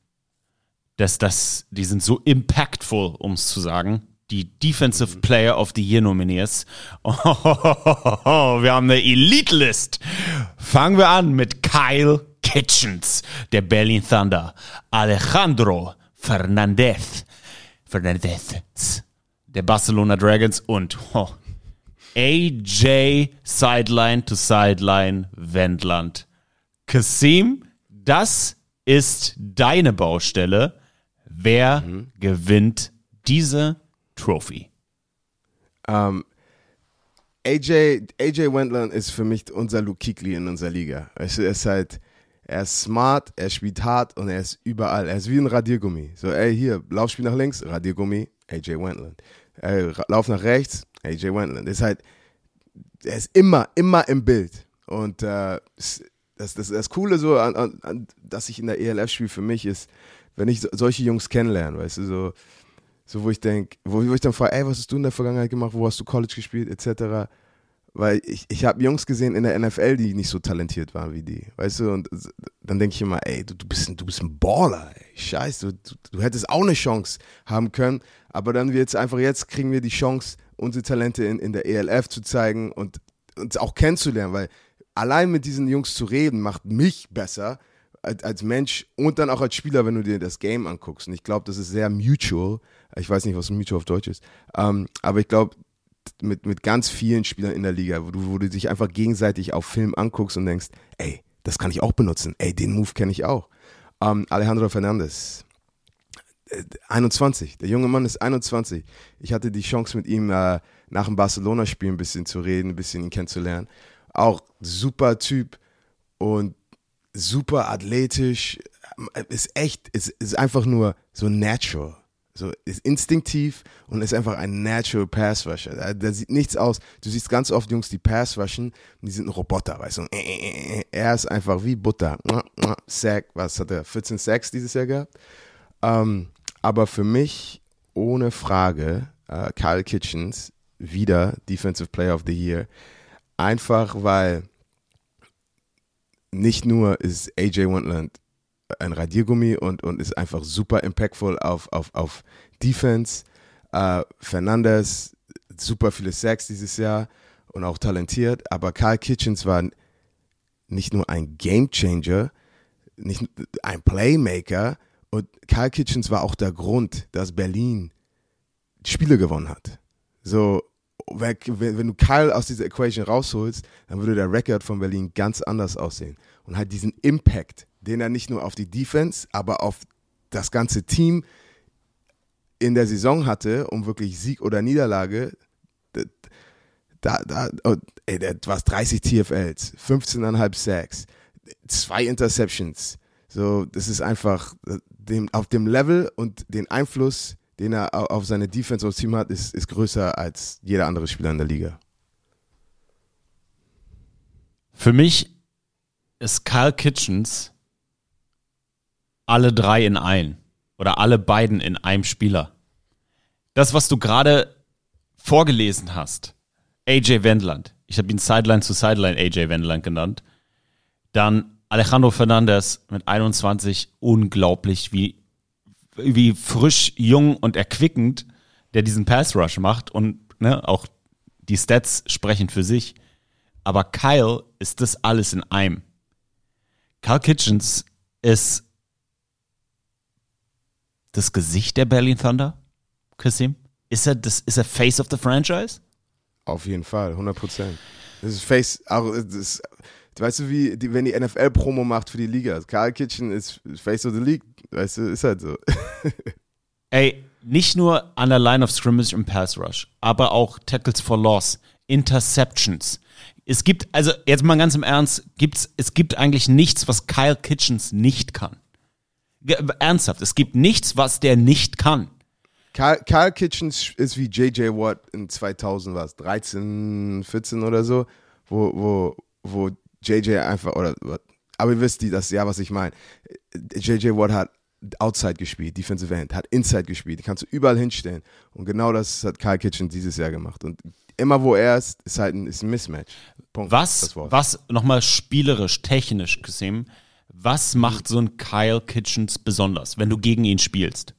Das, das, die sind so impactful, um es zu sagen. Die Defensive Player of the Year Nominees. Oh, [laughs] wir haben eine Elite-List. Fangen wir an mit Kyle Kitchens, der Berlin Thunder. Alejandro Fernandez, Fernandez, der Barcelona Dragons und oh, AJ Sideline to Sideline Wendland. Kasim, das ist deine Baustelle. Wer gewinnt diese Trophy? Ähm, AJ, AJ Wendland ist für mich unser Luke Kuechly in unserer Liga. Weißt er ist halt, er ist smart, er spielt hart und er ist überall. Er ist wie ein Radiergummi. So, ey, hier, Laufspiel nach links, Radiergummi, AJ Wendland. Ey, Lauf nach rechts, AJ Wendland. Ist halt, er ist immer, immer im Bild. Und äh, das, das, das Coole so, an, an, dass ich in der ELF spiele für mich ist, wenn ich so, solche Jungs kennenlerne, weißt du, so, so wo ich denke, wo, wo ich dann frage, ey, was hast du in der Vergangenheit gemacht, wo hast du College gespielt, etc. Weil ich, ich habe Jungs gesehen in der NFL, die nicht so talentiert waren wie die, weißt du, und dann denke ich immer, ey, du, du, bist, ein- du bist ein Baller, ey, scheiße, du, du, du hättest auch eine Chance haben können, aber dann wird einfach, jetzt kriegen wir die Chance, unsere Talente in, in der ELF zu zeigen und uns auch kennenzulernen, weil allein mit diesen Jungs zu reden, macht mich besser als, als Mensch und dann auch als Spieler, wenn du dir das Game anguckst. Und ich glaube, das ist sehr mutual. Ich weiß nicht, was mutual auf Deutsch ist. Ähm, aber ich glaube, mit, mit ganz vielen Spielern in der Liga, wo du, wo du dich einfach gegenseitig auf Film anguckst und denkst, ey, das kann ich auch benutzen. Ey, den Move kenne ich auch. Ähm, Alejandro Fernandez. Äh, 21. Der junge Mann ist 21. Ich hatte die Chance mit ihm äh, nach dem Barcelona-Spiel ein bisschen zu reden, ein bisschen ihn kennenzulernen. Auch super Typ und super athletisch. Ist echt, ist, ist einfach nur so natural. So, ist instinktiv und ist einfach ein natural Pass Rusher. Da, da sieht nichts aus. Du siehst ganz oft Jungs, die Pass rushen, die sind ein Roboter, weißt du. Er ist einfach wie Butter. Sack, was hat er? 14 Sacks dieses Jahr gehabt? Ähm, aber für mich ohne Frage äh, Kyle Kitchens wieder Defensive Player of the Year. Einfach weil nicht nur ist AJ Wendland ein Radiergummi und, und ist einfach super impactful auf, auf, auf Defense. Äh, Fernandez, super viele Sacks dieses Jahr und auch talentiert. Aber Kyle Kitchens war nicht nur ein Game Changer, nicht ein Playmaker. Und Kyle Kitchens war auch der Grund, dass Berlin Spiele gewonnen hat. So, wenn, du Kyle aus dieser Equation rausholst, dann würde der Rekord von Berlin ganz anders aussehen. Und halt diesen Impact, den er nicht nur auf die Defense, aber auf das ganze Team in der Saison hatte, um wirklich Sieg oder Niederlage, da, da, oh, ey, war 30 TFLs, 15,5 Sacks, zwei Interceptions. So, das ist einfach dem, auf dem Level und den Einfluss, den er auf seine Defense aufs Team hat, ist, ist größer als jeder andere Spieler in der Liga. Für mich ist Kyle Kitchens alle drei in ein oder alle beiden in einem Spieler. Das, was du gerade vorgelesen hast, AJ Wendland, ich habe ihn Sideline zu Sideline AJ Wendland genannt, dann Alejandro Fernandez mit 21, unglaublich, wie, wie frisch, jung und erquickend der diesen Pass Rush macht und ne, auch die Stats sprechen für sich. Aber Kyle ist das alles in einem. Kyle Kitchens ist das Gesicht der Berlin Thunder, Kasim? Ist er, das, ist er Face of the Franchise? Auf jeden Fall, 100 Prozent. Das ist Face, auch, das weißt du, wie, die, wenn die NFL Promo macht für die Liga. Karl Kitchen ist Face of the League, weißt du, ist halt so. [laughs] Ey, nicht nur an der Line of Scrimmage im Pass Rush, aber auch Tackles for Loss, Interceptions. Es gibt, also jetzt mal ganz im Ernst, gibt's, es gibt eigentlich nichts, was Kyle Kitchens nicht kann. Ernsthaft, es gibt nichts, was der nicht kann. Karl, Karl Kitchen ist wie JJ Watt in 2000 was, 13, 14 oder so, wo, wo, wo JJ einfach, oder, aber ihr wisst die, das ja, was ich meine. JJ Watt hat Outside gespielt, Defensive End, hat Inside gespielt, die kannst du überall hinstellen. Und genau das hat Kyle Kitchen dieses Jahr gemacht. Und immer wo er ist, ist halt ein, ist ein Mismatch. Punkt. Was, was nochmal spielerisch, technisch gesehen, was macht so ein Kyle Kitchens besonders, wenn du gegen ihn spielst?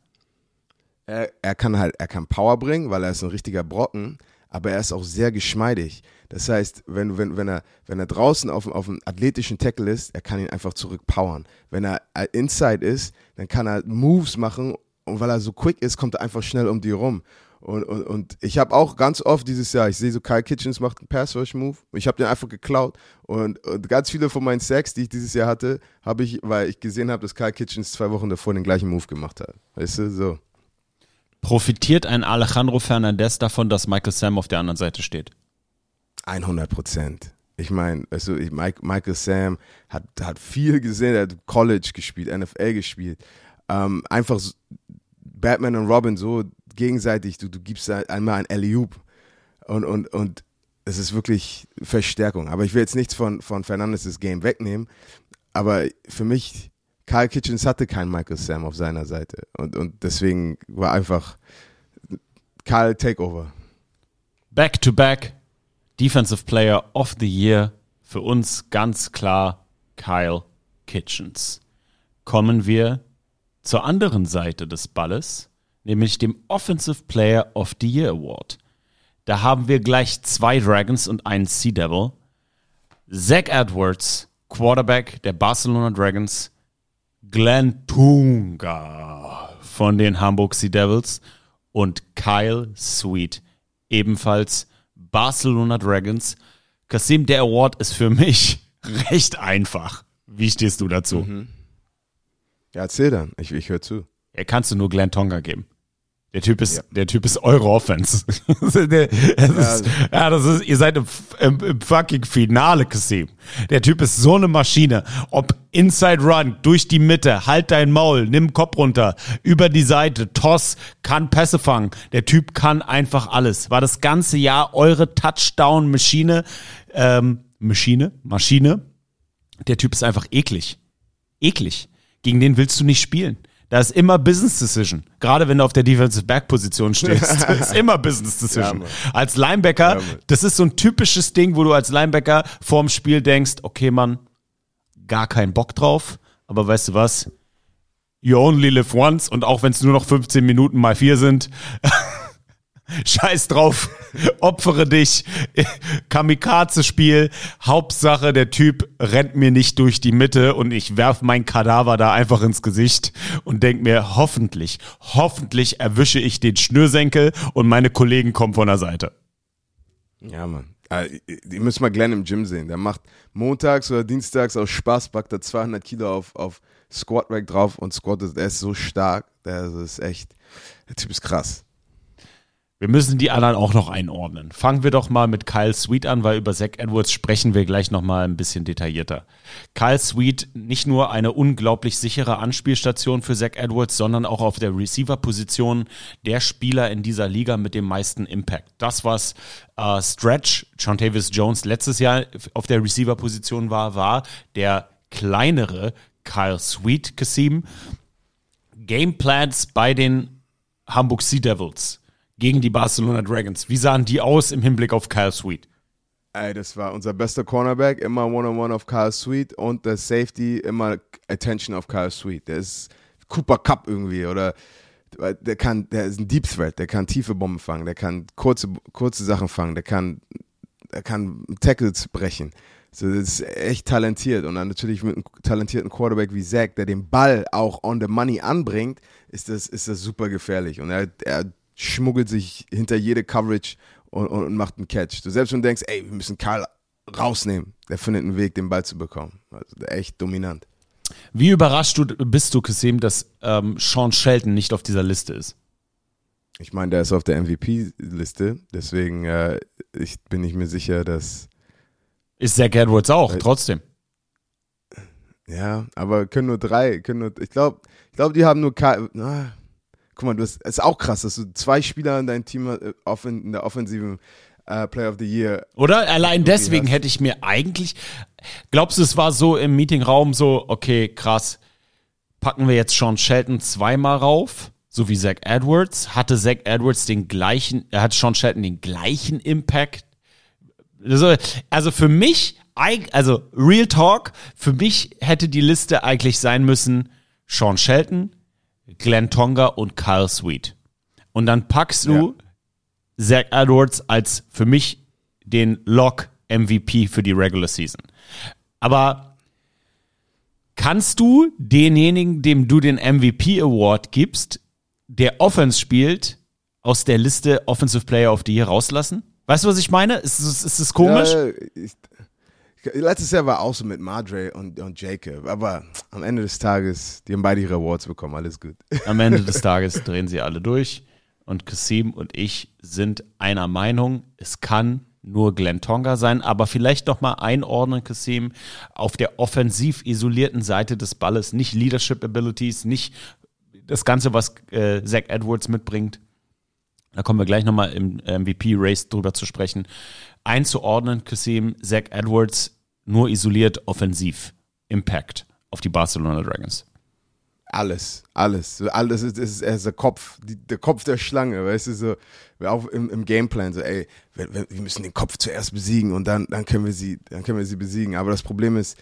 er, er kann halt, er kann Power bringen, weil er ist ein richtiger Brocken, aber er ist auch sehr geschmeidig. Das heißt, wenn, wenn, wenn, er, wenn er draußen auf, auf einem athletischen Tackle ist, er kann ihn einfach zurückpowern. Wenn er äh, inside ist, dann kann er Moves machen und weil er so quick ist, kommt er einfach schnell um die rum. Und, und, und ich habe auch ganz oft dieses Jahr, ich sehe so Kyle Kitchens macht einen Pass-Rush-Move. Ich habe den einfach geklaut. Und, und ganz viele von meinen Sacks, die ich dieses Jahr hatte, habe ich, weil ich gesehen habe, dass Kyle Kitchens zwei Wochen davor den gleichen Move gemacht hat. Weißt du, so. Profitiert ein Alejandro Fernandez davon, dass Michael Sam auf der anderen Seite steht? 100 Prozent. Ich meine, also ich, Mike, Michael Sam hat, hat viel gesehen, er hat College gespielt, NFL gespielt. Ähm, einfach so, Batman und Robin so gegenseitig, du, du gibst einmal ein Alley-Oop und, und, und es ist wirklich Verstärkung. Aber ich will jetzt nichts von, von Fernandes' Game wegnehmen, aber für mich, Kyle Kitchens hatte keinen Michael Sam auf seiner Seite und, und deswegen war einfach Kyle Takeover. Back to back, Defensive Player of the Year, für uns ganz klar Kyle Kitchens. Kommen wir zur anderen Seite des Balles, nämlich dem Offensive Player of the Year Award. Da haben wir gleich zwei Dragons und einen Sea Devil. Zach Edwards, Quarterback der Barcelona Dragons, Glenn Tunga von den Hamburg Sea Devils und Kyle Sweet, ebenfalls Barcelona Dragons. Kasim, der Award ist für mich [laughs] recht einfach. Wie stehst du dazu? Ja, erzähl dann, ich, ich höre zu. Er kannst du nur Glenn Tonga geben. Der Typ ist, der Typ ist eure Offense. [laughs] das ist, ja, das ist, ihr seid im, im, im fucking Finale, Kasim. Der Typ ist so eine Maschine. Ob Inside Run, durch die Mitte, halt dein Maul, nimm Kopf runter, über die Seite, Toss, kann Pässe fangen. Der Typ kann einfach alles. War das ganze Jahr eure Touchdown-Maschine, ähm, Maschine, Maschine. Der Typ ist einfach eklig. Eklig. Gegen den willst du nicht spielen. Da ist immer Business Decision. Gerade wenn du auf der Defensive Back Position [laughs] stehst. [laughs] ist immer Business Decision. Mann. als Linebacker, Ja, das ist so ein typisches Ding, wo du als Linebacker vorm Spiel denkst, okay, Mann, gar keinen Bock drauf. Aber weißt du was? You only live once und auch wenn es nur noch 15 Minuten mal vier sind, [laughs] Scheiß drauf, opfere dich, Kamikaze-Spiel. Hauptsache, der Typ rennt mir nicht durch die Mitte und ich werf mein Kadaver da einfach ins Gesicht und denk mir, hoffentlich, hoffentlich erwische ich den Schnürsenkel und meine Kollegen kommen von der Seite. Ja, Mann. Äh, Ihr müsst mal Glenn im Gym sehen. Der macht montags oder dienstags aus Spaß, packt er 200 Kilo auf, auf Squat Rack drauf und squattet. Der ist so stark. Der ist echt, der Typ ist krass. Wir müssen die anderen auch noch einordnen. Fangen wir doch mal mit Kyle Sweet an, weil über Zach Edwards sprechen wir gleich noch mal ein bisschen detaillierter. Kyle Sweet nicht nur eine unglaublich sichere Anspielstation für Zach Edwards, sondern auch auf der Receiver-Position der Spieler in dieser Liga mit dem meisten Impact. Das, was äh, Stretch, Jontavius Jones letztes Jahr auf der Receiver-Position war, war der kleinere Kyle Sweet, Kasim. Gameplans bei den Hamburg Sea Devils gegen die Barcelona Dragons. Wie sahen die aus im Hinblick auf Kyle Sweet? Ey, das war unser bester Cornerback, immer One-on-One auf Kyle Sweet und der Safety immer Attention auf Kyle Sweet. Der ist Cooper Cup irgendwie oder der kann, der ist ein Deep Threat, der kann tiefe Bomben fangen, der kann kurze, kurze Sachen fangen, der kann, der kann Tackles brechen. So, das ist echt talentiert. Und dann natürlich mit einem talentierten Quarterback wie Zach, der den Ball auch on the money anbringt, ist das, ist das super gefährlich. Und er, er schmuggelt sich hinter jede Coverage und, und, macht einen Catch. Du selbst du denkst, ey, wir müssen Karl rausnehmen, der findet einen Weg, den Ball zu bekommen. Also echt dominant. Wie überrascht du, bist du, Kasim, dass ähm, Sean Shelton nicht auf dieser Liste ist? Ich meine, der ist auf der MVP-Liste, deswegen äh, ich, bin ich mir sicher, dass Ist Zach Edwards auch, Äh, trotzdem. Ja, aber können nur drei, können nur, ich glaube, ich glaube, die haben nur, Ka- na, guck mal, du hast, ist auch krass, dass du zwei Spieler in deinem Team äh, in der offensiven äh, Player of the Year. Oder? Allein deswegen hätte ich mir eigentlich. Glaubst du, es war so im Meetingraum so, okay, krass, packen wir jetzt Sean Shelton zweimal rauf, so wie Zach Edwards? Hatte Zach Edwards den gleichen, er hat Sean Shelton den gleichen Impact? Also, also für mich, also Real Talk, für mich hätte die Liste eigentlich sein müssen Sean Shelton, Glenn Tonga und Kyle Sweet. Und dann packst du Zach Edwards als für mich den Lock MVP für die Regular Season. Aber kannst du denjenigen, dem du den MVP Award gibst, der Offense spielt, aus der Liste Offensive Player of the Year rauslassen? Weißt du, was ich meine? Ist es ist, es komisch? Ja, ich, letztes Jahr war auch so mit Madre und, und Jacob, aber am Ende des Tages, die haben beide ihre Awards bekommen, alles gut. Am Ende des [laughs] Tages drehen sie alle durch und Kasim und ich sind einer Meinung, es kann nur Glenn Tonga sein, aber vielleicht noch mal einordnen, Kasim, auf der offensiv isolierten Seite des Balles, nicht Leadership Abilities, nicht das Ganze, was äh, Zach Edwards mitbringt. Da kommen wir gleich nochmal im MVP-Race drüber zu sprechen. Einzuordnen, Kasim, Zach Edwards nur isoliert offensiv. Impact auf die Barcelona Dragons. Alles, alles, alles ist, ist, er ist der Kopf, die, der Kopf der Schlange, weißt du, so, auch im, im Gameplan, so, ey, wir, wir wir müssen den Kopf zuerst besiegen und dann, dann können wir sie, dann können wir sie besiegen. Aber das Problem ist,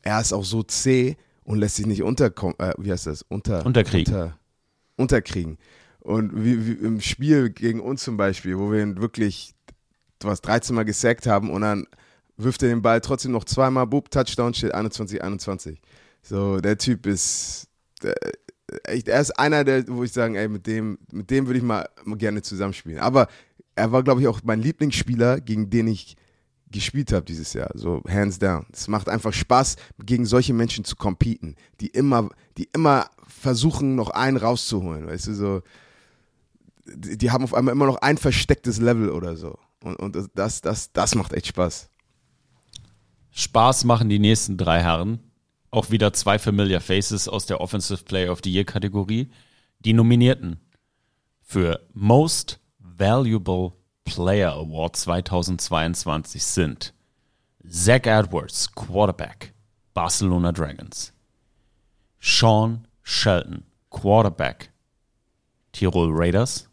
er ist auch so zäh und lässt sich nicht unterkommen, äh, wie heißt das? Unter, Unterkriegen. Unter, unterkriegen. Und wie, wie im Spiel gegen uns zum Beispiel, wo wir ihn wirklich, du hast 13 Mal gesackt haben und dann wirft er den Ball trotzdem noch zweimal, Bub, Touchdown, steht 21, 21. So, der Typ ist, der, er ist einer der, wo ich sagen, ey, mit dem, mit dem würde ich mal, mal gerne zusammenspielen. Aber er war, glaube ich, auch mein Lieblingsspieler, gegen den ich gespielt habe dieses Jahr. So hands down. Es macht einfach Spaß, gegen solche Menschen zu competen, die immer, die immer versuchen, noch einen rauszuholen. Weißt du, so, die haben auf einmal immer noch ein verstecktes Level oder so. Und, und das, das, das macht echt Spaß. Spaß machen die nächsten drei Herren. Auch wieder zwei Familiar Faces aus der Offensive Player of the Year Kategorie. Die Nominierten für Most Valuable Player Award 2022 sind Zach Edwards, Quarterback, Barcelona Dragons. Sean Shelton, Quarterback, Tirol Raiders.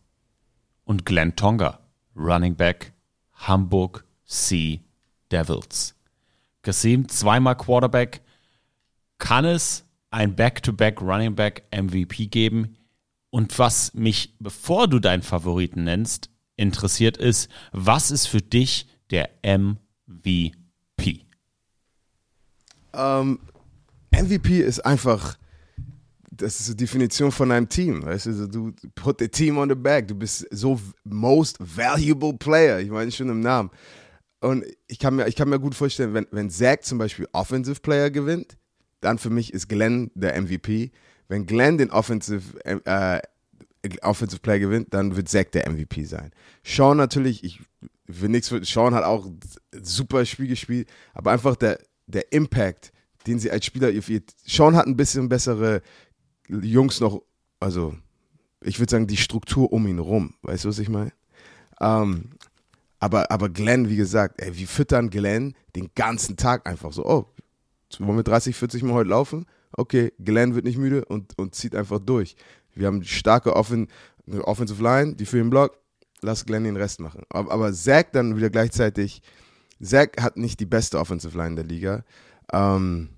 Und Glenn Tonga, Running Back, Hamburg Sea Devils. Kasim, zweimal Quarterback. Kann es ein Back-to-Back Running Back MVP geben? Und was mich, bevor du deinen Favoriten nennst, interessiert ist, was ist für dich der MVP? Ähm, MVP ist einfach, das ist die Definition von einem Team. Weißt du, so, du put the team on the back. Du bist so most valuable player. Ich meine schon im Namen. Und ich kann mir, ich kann mir gut vorstellen, wenn, wenn Zach zum Beispiel Offensive Player gewinnt, dann für mich ist Glenn der MVP. Wenn Glenn den Offensive, äh, Offensive Player gewinnt, dann wird Zach der MVP sein. Sean natürlich, ich will nichts Sean hat auch ein super Spiel gespielt, aber einfach der, der Impact, den sie als Spieler, Sean hat ein bisschen bessere Jungs noch, also ich würde sagen, die Struktur um ihn rum. Weißt du, was ich meine? Ähm, aber, aber Glenn, wie gesagt, ey, wir füttern Glenn den ganzen Tag einfach so. Oh, wollen wir 30, 40 Mal heute laufen? Okay, Glenn wird nicht müde und, und zieht einfach durch. Wir haben starke Offen, Offensive Line, die für den Block, lass Glenn den Rest machen. Aber, aber Zach dann wieder gleichzeitig, Zach hat nicht die beste Offensive Line der Liga ähm,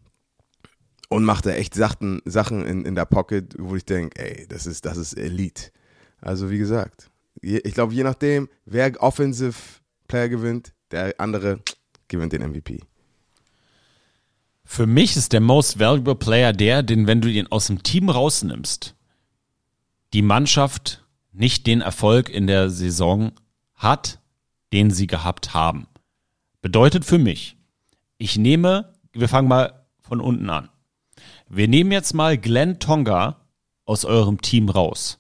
und macht da echt Sachen, Sachen in, in der Pocket, wo ich denke, ey, das ist, das ist Elite. Also wie gesagt, je, ich glaube, je nachdem, wer Offensive Player gewinnt, der andere gewinnt den MVP. Für mich ist der Most Valuable Player der, den, wenn du ihn aus dem Team rausnimmst, die Mannschaft nicht den Erfolg in der Saison hat, den sie gehabt haben. Bedeutet für mich, ich nehme, wir fangen mal von unten an. Wir nehmen jetzt mal Glenn Tonga aus eurem Team raus.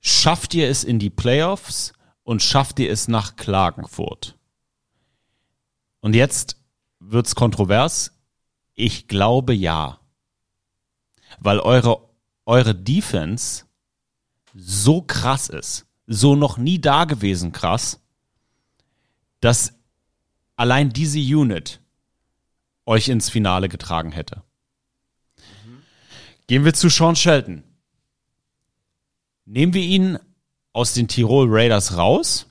Schafft ihr es in die Playoffs und schafft ihr es nach Klagenfurt? Und jetzt wird's kontrovers. Ich glaube ja. Weil eure, eure Defense so krass ist, so noch nie da gewesen krass, dass allein diese Unit euch ins Finale getragen hätte. Gehen wir zu Sean Shelton. Nehmen wir ihn aus den Tirol Raiders raus?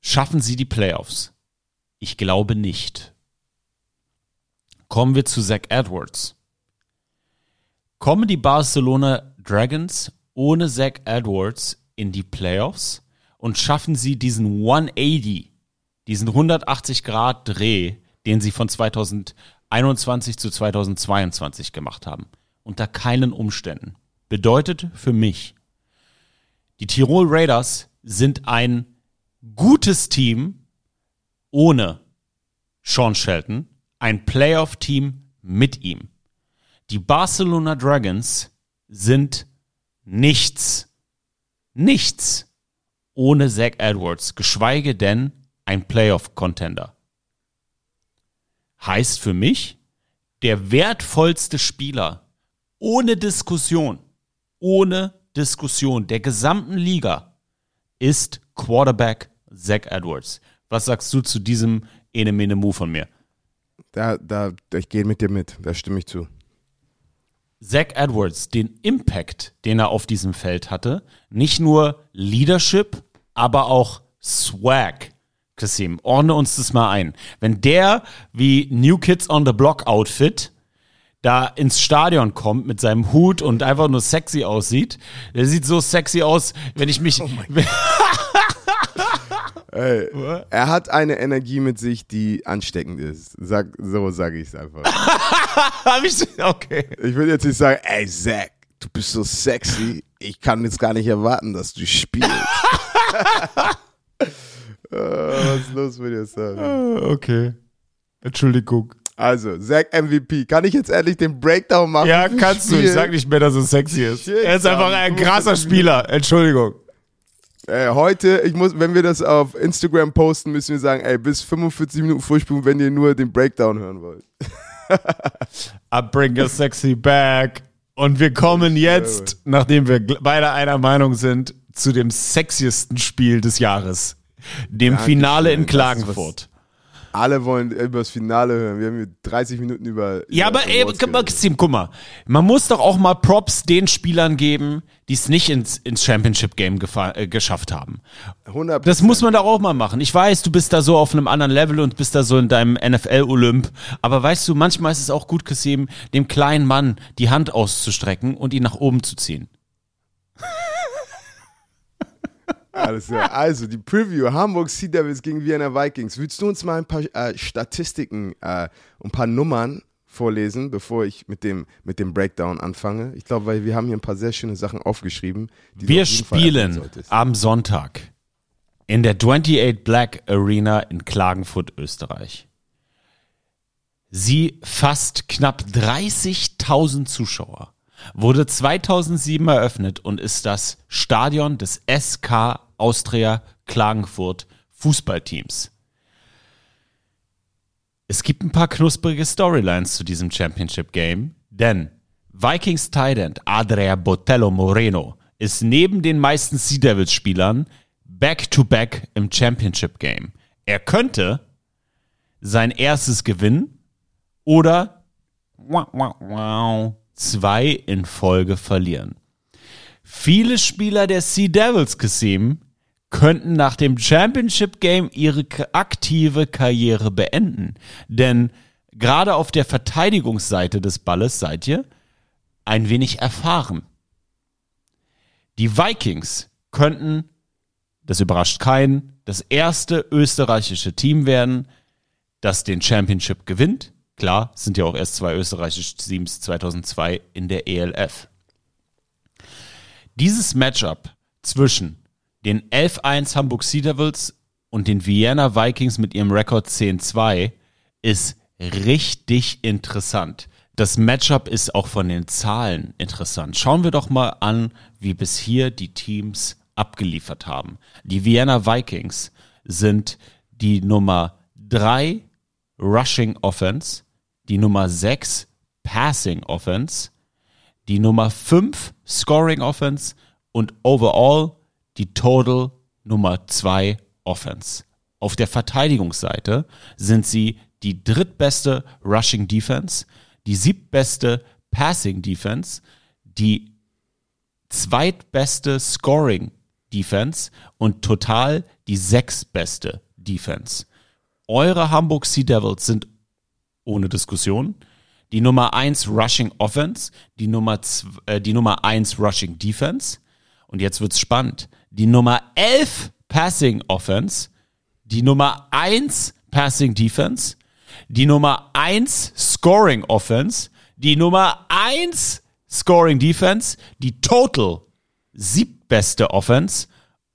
Schaffen sie die Playoffs? Ich glaube nicht. Kommen wir zu Zach Edwards. Kommen die Barcelona Dragons ohne Zach Edwards in die Playoffs und schaffen sie diesen 180, diesen 180 Grad Dreh, den sie von 2021 zu 2022 gemacht haben? Unter keinen Umständen. Bedeutet für mich, die Tirol Raiders sind ein gutes Team ohne Sean Shelton, ein Playoff-Team mit ihm. Die Barcelona Dragons sind nichts, nichts ohne Zach Edwards, geschweige denn ein Playoff-Contender. Heißt für mich, der wertvollste Spieler ohne Diskussion, ohne Diskussion der gesamten Liga ist Quarterback Zach Edwards. Was sagst du zu diesem Ene Mene Mu von mir? Da, da, ich gehe mit dir mit, da stimme ich zu. Zach Edwards, den Impact, den er auf diesem Feld hatte, nicht nur Leadership, aber auch Swag. Kassim, ordne uns das mal ein. Wenn der wie New Kids on the Block Outfit da ins Stadion kommt mit seinem Hut und einfach nur sexy aussieht, der sieht so sexy aus, wenn ich mich. [laughs] Ey, er hat eine Energie mit sich, die ansteckend ist. Sag, so sage ich es einfach. [laughs] Hab ich, [laughs] okay. Ich will jetzt nicht sagen, ey Zach, du bist so sexy, ich kann jetzt gar nicht erwarten, dass du spielst. Äh, was ist los mit dir, Sir? Okay. Entschuldigung. Also, Zach MVP. Kann ich jetzt endlich den Breakdown machen? Ja, kannst du. Ich Spiel? sag nicht mehr, dass er sexy ist. Shit, Er ist einfach ein krasser Spieler. Entschuldigung. Ey, heute, ich muss, wenn wir das auf Instagram posten, müssen wir sagen, ey, bis 45 Minuten Vorsprung, wenn ihr nur den Breakdown hören wollt. [laughs] I bring a sexy back. Und wir kommen jetzt, nachdem wir beide einer Meinung sind, zu dem sexiesten Spiel des Jahres. Dem Dankeschön. Finale in Klagenfurt. Alle wollen über das Finale hören. Wir haben hier 30 Minuten über. Ja, über aber ey, Awards guck mal. Man muss doch auch mal Props den Spielern geben, die es nicht ins, ins Championship-Game äh, geschafft haben. 100 Das muss man doch auch mal machen. Ich weiß, du bist da so auf einem anderen Level und bist da so in deinem NFL-Olymp. Aber weißt du, manchmal ist es auch gut, Kassim, dem kleinen Mann die Hand auszustrecken und ihn nach oben zu ziehen. Alles klar. Also, die Preview: Hamburg Sea Devils gegen Vienna Vikings. Willst du uns mal ein paar äh, Statistiken, äh, ein paar Nummern vorlesen, bevor ich mit dem, mit dem Breakdown anfange? Ich glaube, weil wir haben hier ein paar sehr schöne Sachen aufgeschrieben. Wir auf spielen am Sonntag in der 28 Black Arena in Klagenfurt, Österreich. Sie fasst knapp 30.000 Zuschauer, wurde 2007 eröffnet und ist das Stadion des SK Austria Klagenfurt Fußballteams. Es gibt ein paar knusprige Storylines zu diesem Championship Game, denn Vikings Tight End Adria Botello Moreno ist neben den meisten Sea Devils Spielern back-to-back im Championship Game. Er könnte sein erstes gewinnen oder wow, wow, wow, zwei in Folge verlieren. Viele Spieler der Sea Devils gesehen könnten nach dem Championship Game ihre aktive Karriere beenden. Denn gerade auf der Verteidigungsseite des Balles seid ihr ein wenig erfahren. Die Vikings könnten, das überrascht keinen, das erste österreichische Team werden, das den Championship gewinnt. Klar, sind ja auch erst zwei österreichische Teams 2002 in der ELF. Dieses Matchup zwischen den 11-1 Hamburg Sea Devils und den Vienna Vikings mit ihrem Rekord 10-2 ist richtig interessant. Das Matchup ist auch von den Zahlen interessant. Schauen wir doch mal an, wie bis hier die Teams abgeliefert haben. Die Vienna Vikings sind die Nummer 3 Rushing Offense, die Nummer 6 Passing Offense, die Nummer 5 Scoring Offense und overall die Total Nummer 2 Offense. Auf der Verteidigungsseite sind sie die drittbeste Rushing Defense, die siebtbeste Passing Defense, die zweitbeste Scoring Defense und total die sechstbeste Defense. Eure Hamburg Sea Devils sind ohne Diskussion. Die Nummer 1 Rushing Offense, die Nummer, äh, die Nummer 1 Rushing Defense. Und jetzt wird's spannend. Die Nummer 11 Passing Offense, die Nummer 1 Passing Defense, die Nummer 1 Scoring Offense, die Nummer 1 Scoring Defense, die Total siebtbeste Offense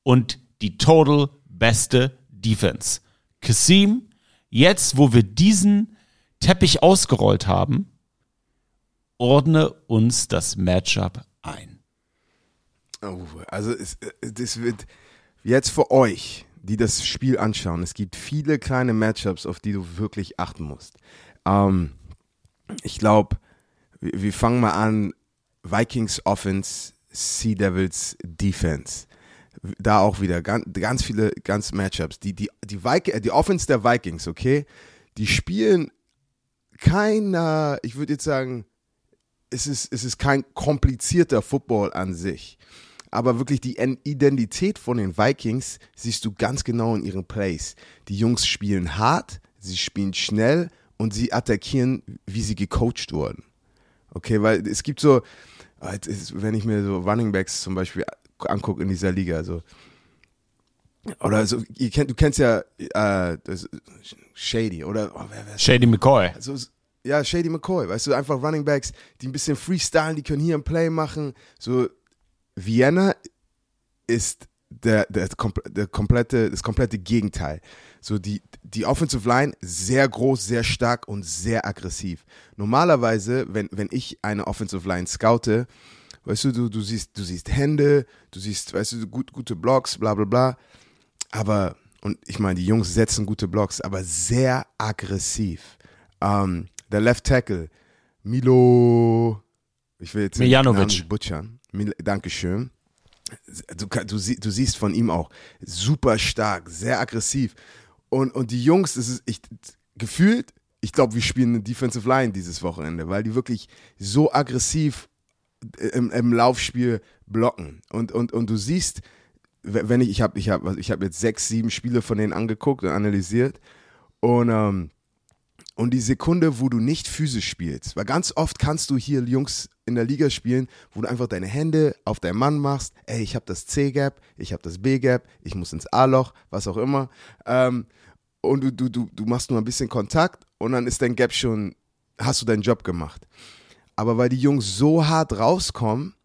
und die Total beste Defense. Kasim, jetzt wo wir diesen Teppich ausgerollt haben, ordne uns das Matchup ein. Oh, also es, äh, das wird jetzt für euch, die das Spiel anschauen, es gibt viele kleine Matchups, auf die du wirklich achten musst. Ähm, ich glaube, wir, wir fangen mal an. Vikings Offense, Sea Devils Defense. Da auch wieder ganz, ganz viele ganz Matchups. Die, die, die, äh, die Offense der Vikings, okay, die spielen keiner, ich würde jetzt sagen, es ist, es ist kein komplizierter Football an sich. Aber wirklich die En- Identität von den Vikings siehst du ganz genau in ihren Plays. Die Jungs spielen hart, sie spielen schnell und sie attackieren, wie sie gecoacht wurden. Okay, weil es gibt so, ah, wenn ich mir so Running Backs zum Beispiel angucke in dieser Liga, so, oder so, ihr kennt, du kennst ja äh, Shady oder oh, wer, wer Shady McCoy. so, ja, Shady McCoy, weißt du, einfach Running Backs, die ein bisschen freestylen, die können hier ein Play machen. So, Vienna ist der, der, der komplette, das komplette Gegenteil. So, die, die Offensive Line sehr groß, sehr stark und sehr aggressiv. Normalerweise, wenn, wenn ich eine Offensive Line scoute, weißt du, du, du siehst, du siehst Hände, du siehst, weißt du, gut, gute Blocks, bla bla bla. Aber, und ich meine, die Jungs setzen gute Blocks, aber sehr aggressiv. Ähm, der Left Tackle, Milo, ich will jetzt Miljanovic. Butchern. Mil Dankeschön. Du, du, du siehst von ihm auch super stark, sehr aggressiv. Und, und die Jungs, das ist ich, gefühlt, ich glaube, wir spielen eine Defensive Line dieses Wochenende, weil die wirklich so aggressiv im, im Laufspiel blocken. Und, und, und du siehst, wenn ich, ich habe ich hab, ich hab jetzt sechs, sieben Spiele von denen angeguckt und analysiert. Und, ähm, und die Sekunde, wo du nicht physisch spielst, weil ganz oft kannst du hier Jungs in der Liga spielen, wo du einfach deine Hände auf deinen Mann machst, ey, ich habe das C-Gap, ich habe das B-Gap, ich muss ins A-Loch, was auch immer. Ähm, und du, du, du, du machst nur ein bisschen Kontakt und dann ist dein Gap schon, hast du deinen Job gemacht. Aber weil die Jungs so hart rauskommen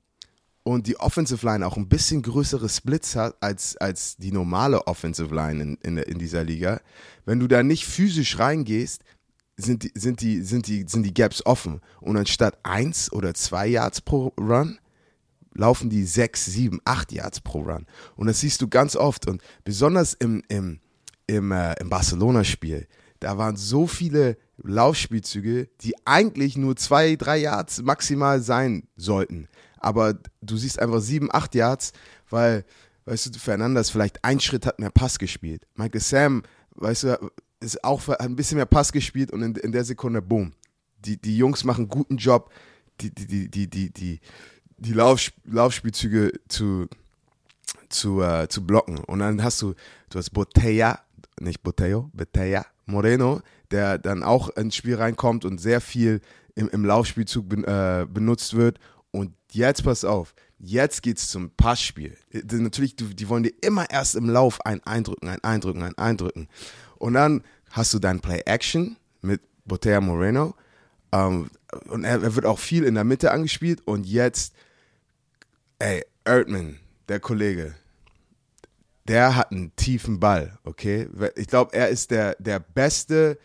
und die Offensive Line auch ein bisschen größere Splits hat als, als die normale Offensive Line in, in, in dieser Liga, wenn du da nicht physisch reingehst, sind die, sind, die, sind, die, sind die Gaps offen. Und anstatt eins oder zwei Yards pro Run, laufen die sechs, sieben, acht Yards pro Run. Und das siehst du ganz oft. Und besonders im, im, im, äh, im Barcelona-Spiel, da waren so viele Laufspielzüge, die eigentlich nur zwei, drei Yards maximal sein sollten. Aber du siehst einfach sieben, acht Yards, weil, weißt du, Fernandes vielleicht ein Schritt hat mehr Pass gespielt. Michael Sam, weißt du, ist auch hat ein bisschen mehr Pass gespielt und in, in der Sekunde, boom. Die, die Jungs machen einen guten Job, die, die, die, die, die, die, die Lauf, Laufspielzüge zu, zu, äh, zu blocken. Und dann hast du, du hast Botella, nicht Boteo, Botella Moreno, der dann auch ins Spiel reinkommt und sehr viel im, im Laufspielzug ben, äh, benutzt wird. Jetzt pass auf, jetzt geht's zum Passspiel. Äh, Natürlich, die wollen dir immer erst im Lauf ein Eindrücken, ein Eindrücken, ein Eindrücken. Und dann hast du dein Play-Action mit Botella Moreno. Ähm, und er, er wird auch viel in der Mitte angespielt. Und jetzt, ey, Erdmann, der Kollege, der hat einen tiefen Ball, okay? Ich glaube, er ist der, der beste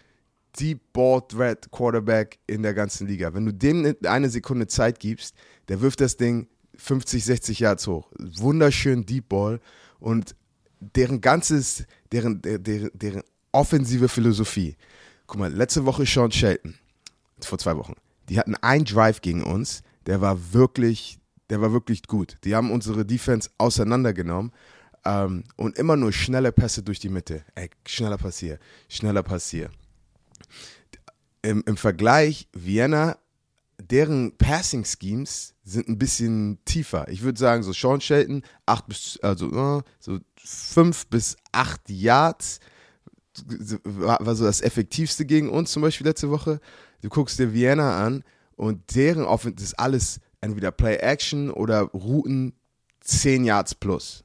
Deep Ball Threat Quarterback in der ganzen Liga. Wenn du dem eine Sekunde Zeit gibst, der wirft das Ding 50, 60 Yards hoch. Wunderschön Deep Ball und deren ganzes, deren, deren, deren offensive Philosophie. Guck mal, letzte Woche Sean Shelton, vor zwei Wochen, die hatten einen Drive gegen uns, der war wirklich, der war wirklich gut. Die haben unsere Defense auseinandergenommen ähm, und immer nur schnelle Pässe durch die Mitte. Ey, schneller Pass schneller Pass. Im, Im Vergleich, Vienna, deren Passing Schemes sind ein bisschen tiefer. Ich würde sagen, so Sean Shelton, acht bis, also äh, so fünf bis acht Yards war, so das Effektivste gegen uns zum Beispiel letzte Woche. Du guckst dir Vienna an und deren Offense ist alles entweder Play Action oder Routen 10 Yards plus.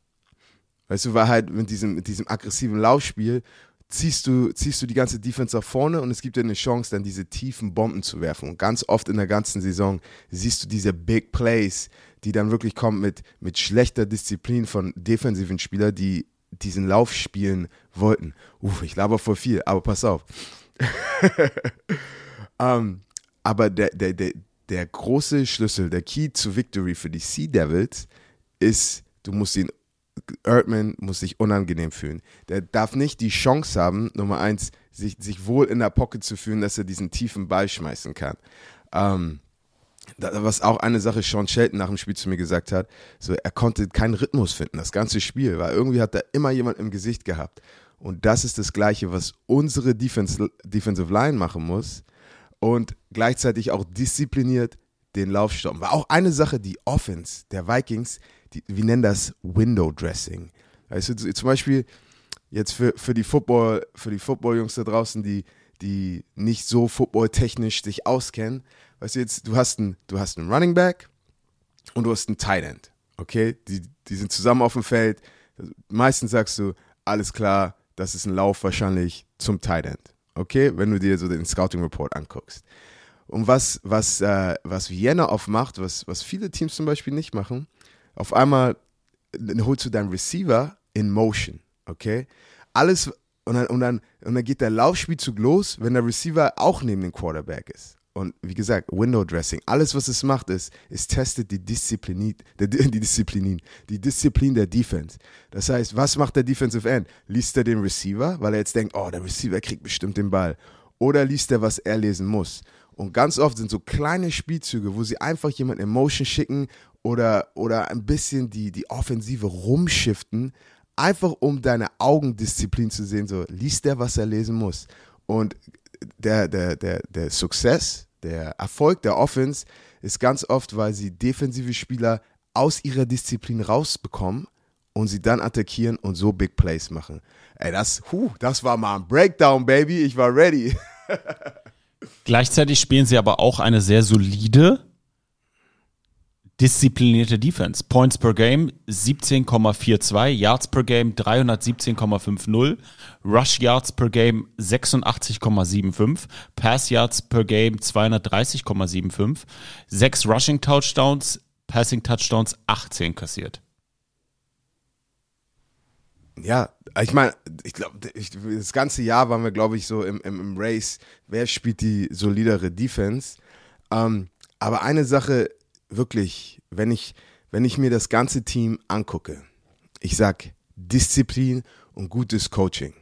Weißt du, war halt mit diesem, mit diesem aggressiven Laufspiel ziehst du, ziehst du die ganze Defense nach vorne und es gibt dir eine Chance, dann diese tiefen Bomben zu werfen. Und ganz oft in der ganzen Saison siehst du diese Big Plays, die dann wirklich kommen mit, mit schlechter Disziplin von defensiven Spielern, die diesen Lauf spielen wollten. Uff, ich laber voll viel, aber pass auf. um, [laughs] aber der, der, der, der große Schlüssel, der Key to Victory für die Sea Devils ist, du musst ihn, Erdman muss sich unangenehm fühlen. Der darf nicht die Chance haben, Nummer eins, sich, sich wohl in der Pocket zu fühlen, dass er diesen tiefen Ball schmeißen kann. Um, was auch eine Sache Sean Shelton nach dem Spiel zu mir gesagt hat, so er konnte keinen Rhythmus finden, das ganze Spiel, weil irgendwie hat er immer jemand im Gesicht gehabt. Und das ist das Gleiche, was unsere Defense, Defensive Line machen muss und gleichzeitig auch diszipliniert den Lauf stoppen. War auch eine Sache, die Offense der Vikings, die, wir nennen das Window Dressing. Also zum Beispiel jetzt für, für die Football, für die Football-Jungs da draußen, die, die nicht so footballtechnisch sich auskennen, weißt du jetzt, du hast einen, du hast einen Running Back und du hast einen Tight End. Okay? Die, die sind zusammen auf dem Feld. Meistens sagst du, alles klar, das ist ein Lauf wahrscheinlich zum Tight End. Okay? Wenn du dir so den Scouting Report anguckst. Und was, was, äh, was Vienna oft macht, was, was viele Teams zum Beispiel nicht machen, auf einmal holst du deinen Receiver in Motion. Okay? Alles, und dann, und dann, und dann geht der Laufspielzug los, wenn der Receiver auch neben dem Quarterback ist. Und wie gesagt, Window Dressing. Alles, was es macht, ist, es testet die Disziplin, die Disziplin, die Disziplin der Defense. Das heißt, was macht der Defensive End? Liest er den Receiver, weil er jetzt denkt, oh, der Receiver kriegt bestimmt den Ball. Oder liest er, was er lesen muss? Und ganz oft sind so kleine Spielzüge, wo sie einfach jemanden in Motion schicken oder, oder ein bisschen die, die Offensive rumschiften, einfach um deine Augendisziplin zu sehen, so liest der, was er lesen muss. Und der, der, der, der Success, der Erfolg der Offense ist ganz oft, weil sie defensive Spieler aus ihrer Disziplin rausbekommen und sie dann attackieren und so Big Plays machen. Ey, das, huh, das war mal ein Breakdown, Baby. Ich war ready. [laughs] Gleichzeitig spielen sie aber auch eine sehr solide disziplinierte Defense. Points per Game 17,42, Yards per Game 317,50, Rush Yards per Game 86,75, Pass Yards per Game 230,75, 6 Rushing Touchdowns, Passing Touchdowns 18 kassiert. Ja, ich meine, ich glaube, das ganze Jahr waren wir, glaube ich, so im, im, im, Race, wer spielt die solidere Defense. Ähm, aber eine Sache wirklich, wenn ich, wenn ich mir das ganze Team angucke, ich sag Disziplin und gutes Coaching.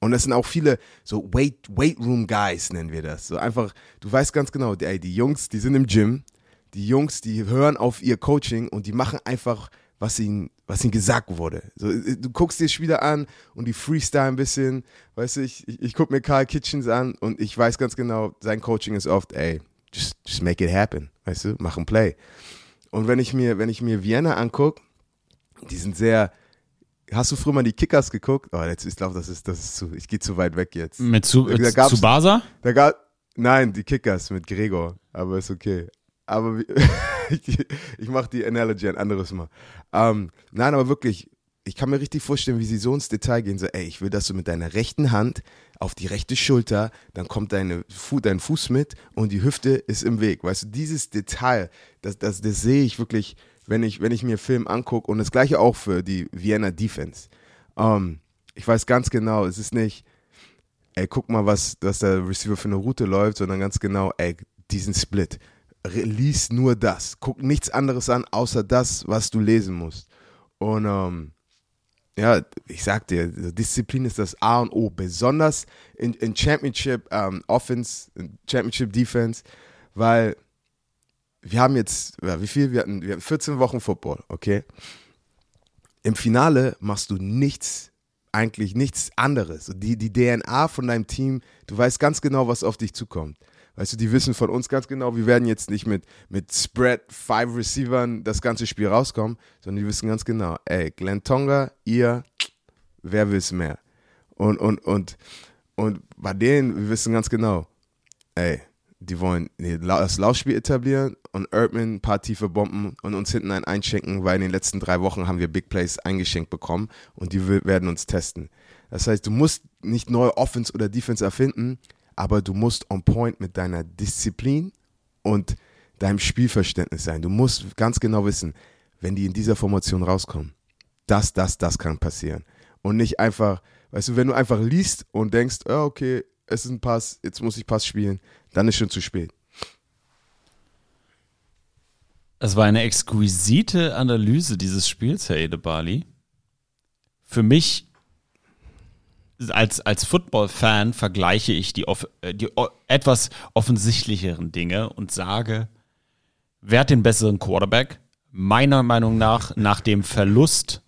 Und das sind auch viele so Weight, Weight Room Guys, nennen wir das. So einfach, du weißt ganz genau, die, die Jungs, die sind im Gym, die Jungs, die hören auf ihr Coaching und die machen einfach, was ihnen, was ihnen gesagt wurde. So, du guckst dir Spieler an und die freestyle ein bisschen. Weißt du, ich, ich, ich gucke mir Carl Kitchens an und ich weiß ganz genau, sein Coaching ist oft, ey, just, just make it happen. Weißt du, mach ein Play. Und wenn ich mir, wenn ich mir Vienna angucke, die sind sehr. Hast du früher mal die Kickers geguckt? Oh, jetzt, ich glaube, das ist, das ist zu, ich gehe zu weit weg jetzt. Mit zu, da zu Basa? Da gab, nein, die Kickers mit Gregor, aber ist okay. Aber [laughs] ich, ich mache die Analogy ein anderes Mal. Ähm, nein, aber wirklich, ich kann mir richtig vorstellen, wie sie so ins Detail gehen. So, ey, ich will, dass du mit deiner rechten Hand auf die rechte Schulter, dann kommt deine, dein Fuß mit und die Hüfte ist im Weg. Weißt du, dieses Detail, das, das, das sehe ich wirklich, wenn ich, wenn ich mir Film angucke und das gleiche auch für die Vienna Defense. ähm, ich weiß ganz genau, es ist nicht, ey, guck mal, was, was der Receiver für eine Route läuft, sondern ganz genau, ey, diesen Split. Lies nur das. Guck nichts anderes an, außer das, was du lesen musst. Und ähm, ja, ich sag dir, Disziplin ist das A und O, besonders in, in Championship ähm, Offense, in Championship Defense, weil wir haben jetzt, ja, wie viel? Wir hatten, wir hatten 14 Wochen Football, okay? Im Finale machst du nichts, eigentlich nichts anderes. Die, die DNA von deinem Team, du weißt ganz genau, was auf dich zukommt. Weißt du, die wissen von uns ganz genau, wir werden jetzt nicht mit, mit Spread, Five Receivern das ganze Spiel rauskommen, sondern die wissen ganz genau, ey, Glenn Tonga, ihr, wer will's mehr? Und, und, und, und bei denen, wir wissen ganz genau, ey, die wollen das Laufspiel etablieren und Erdman ein paar tiefe Bomben und uns hinten ein einschenken, weil in den letzten drei Wochen haben wir Big Plays eingeschenkt bekommen und die werden uns testen. Das heißt, du musst nicht neue Offense oder Defense erfinden, aber du musst on point mit deiner Disziplin und deinem Spielverständnis sein. Du musst ganz genau wissen, wenn die in dieser Formation rauskommen, das, das, das kann passieren. Und nicht einfach, weißt du, wenn du einfach liest und denkst, ja, okay, es ist ein Pass, jetzt muss ich Pass spielen, dann ist schon zu spät. Es war eine exquisite Analyse dieses Spiels, Herr Edebali. Für mich als, als Football-Fan vergleiche ich die, off, äh, die etwas offensichtlicheren Dinge und sage, wer hat den besseren Quarterback? Meiner Meinung nach, nach dem Verlust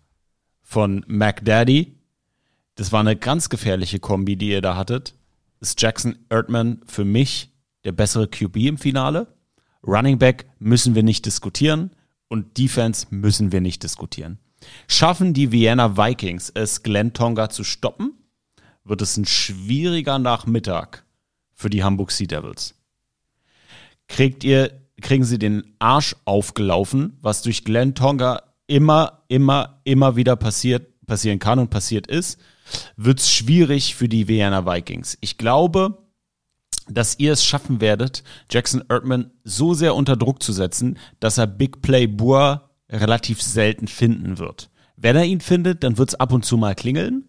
von McDaddy, das war eine ganz gefährliche Kombi, die ihr da hattet, ist Jackson Erdman für mich der bessere QB im Finale. Running Back müssen wir nicht diskutieren und Defense müssen wir nicht diskutieren. Schaffen die Vienna Vikings es, Glenn Tonga zu stoppen, wird es ein schwieriger Nachmittag für die Hamburg Sea Devils. Kriegt ihr, kriegen sie den Arsch aufgelaufen, was durch Glenn Tonga immer, immer, immer wieder passiert, passieren kann und passiert ist, wird es schwierig für die Vienna Vikings. Ich glaube, dass ihr es schaffen werdet, Jackson Erdman so sehr unter Druck zu setzen, dass er Big Play Boer relativ selten finden wird. Wenn er ihn findet, dann wird es ab und zu mal klingeln.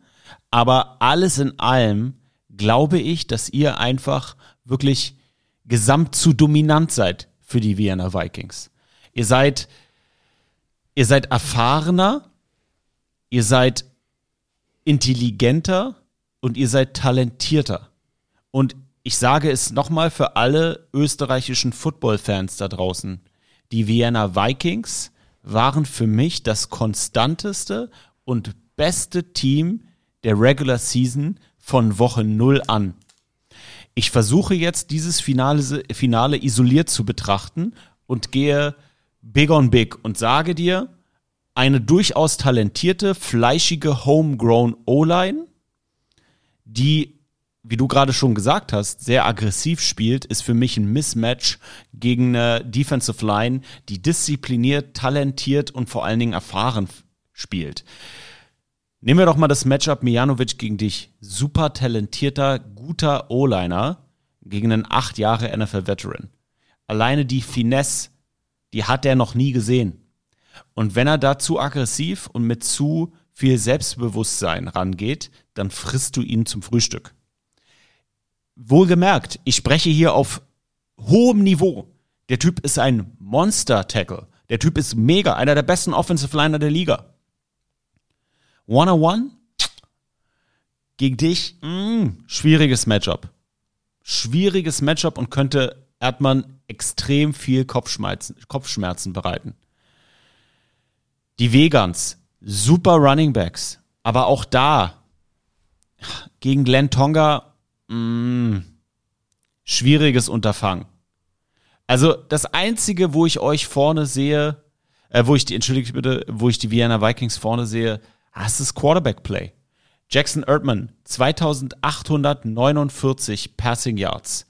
Aber alles in allem glaube ich, dass ihr einfach wirklich gesamt zu dominant seid für die Vienna Vikings. Ihr seid, ihr seid erfahrener, ihr seid intelligenter und ihr seid talentierter. Und ich sage es nochmal für alle österreichischen Football-Fans da draußen. Die Vienna Vikings waren für mich das konstanteste und beste Team der Regular Season von Woche 0 an. Ich versuche jetzt dieses Finale, Finale isoliert zu betrachten und gehe big on big und sage dir, eine durchaus talentierte, fleischige Homegrown O-Line, die, wie du gerade schon gesagt hast, sehr aggressiv spielt, ist für mich ein Mismatch gegen eine Defensive Line, die diszipliniert, talentiert und vor allen Dingen erfahren spielt. Nehmen wir doch mal das Matchup Mijanovic gegen dich. Super talentierter, guter O-Liner gegen einen acht Jahre NFL-Veteran. Alleine die Finesse, die hat er noch nie gesehen. Und wenn er da zu aggressiv und mit zu viel Selbstbewusstsein rangeht, dann frisst du ihn zum Frühstück. Wohlgemerkt, ich spreche hier auf hohem Niveau. Der Typ ist ein Monster-Tackle. Der Typ ist mega, einer der besten Offensive Liner der Liga. One-on-one gegen dich, mh, schwieriges Matchup. Schwieriges Matchup und könnte Erdmann extrem viel Kopfschmerzen, Kopfschmerzen bereiten. Die Vegans, super Running Backs, aber auch da gegen Glenn Tonga, mh, schwieriges Unterfangen. Also das einzige, wo ich euch vorne sehe, äh, wo ich die, entschuldigt bitte, wo ich die Vienna Vikings vorne sehe, das ist Quarterback Play. Jackson Erdman, 2849 Passing Yards.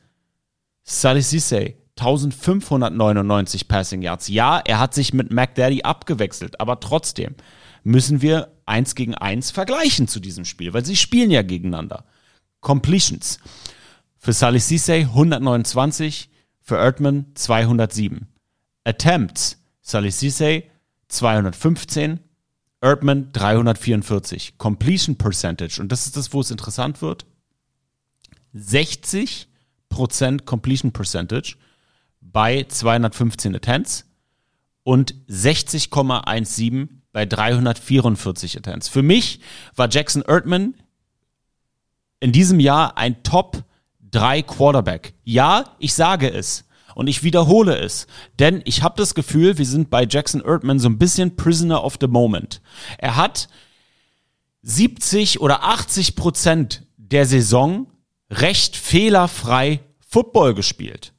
Sally Cisse, 1599 Passing Yards. Ja, er hat sich mit McDaddy abgewechselt, aber trotzdem müssen wir eins gegen eins vergleichen zu diesem Spiel, weil sie spielen ja gegeneinander. Completions. Für Sally Cisse 129, für Erdman 207. Attempts. Sally Cisse 215, Erdmann 344. Completion Percentage. Und das ist das, wo es interessant wird. 60% Completion Percentage bei 215 Attempts und 60,17 bei 344 Attempts. Für mich war Jackson Erdmann in diesem Jahr ein Top 3 Quarterback. Ja, ich sage es. Und ich wiederhole es, denn ich habe das Gefühl, wir sind bei Jackson Erdmann so ein bisschen Prisoner of the Moment. Er hat 70 oder 80 Prozent der Saison recht fehlerfrei Football gespielt.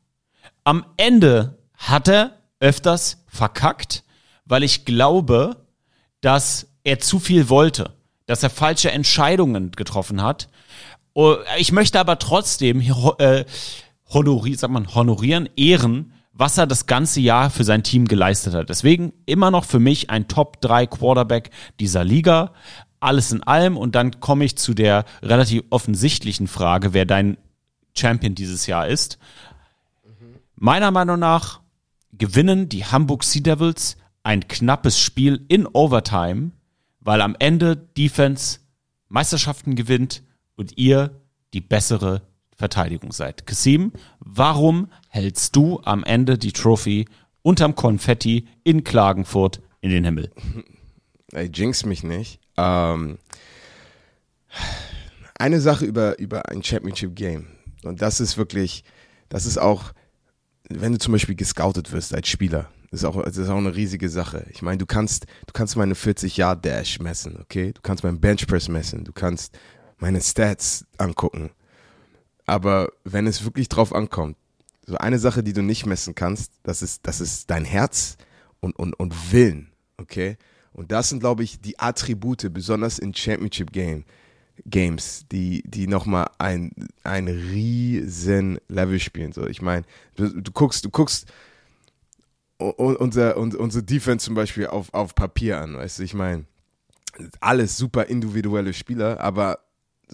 Am Ende hat er öfters verkackt, weil ich glaube, dass er zu viel wollte, dass er falsche Entscheidungen getroffen hat. Oh, Ich möchte aber trotzdem äh, honori sagt man, honorieren, ehren, was er das ganze Jahr für sein Team geleistet hat. Deswegen immer noch für mich ein Top 3 Quarterback dieser Liga. Alles in allem. Und dann komme ich zu der relativ offensichtlichen Frage, wer dein Champion dieses Jahr ist. Meiner Meinung nach gewinnen die Hamburg Sea Devils ein knappes Spiel in Overtime, weil am Ende Defense Meisterschaften gewinnt und ihr die bessere Verteidigung seid. Kasim, warum hältst du am Ende die Trophy unterm Konfetti in Klagenfurt in den Himmel? [laughs] Ey, jinx mich nicht. Ähm, eine Sache über, über ein Championship Game. Und das ist wirklich, das ist auch, wenn du zum Beispiel gescoutet wirst als Spieler, das ist auch, das ist auch eine riesige Sache. Ich meine, du kannst, du kannst meine 40 Yard Dash messen, okay? Du kannst meinen Bench Press messen, du kannst meine Stats angucken. Aber wenn es wirklich drauf ankommt, so eine Sache, die du nicht messen kannst, das ist, das ist dein Herz und, und, und Willen, okay? Und das sind, glaube ich, die Attribute, besonders in Championship Game, Games, die, die nochmal ein, ein riesen Level spielen. So, ich meine, du, du guckst, du guckst unser, un- unsere Defense zum Beispiel auf, auf Papier an, weißt du, ich meine, alles super individuelle Spieler, aber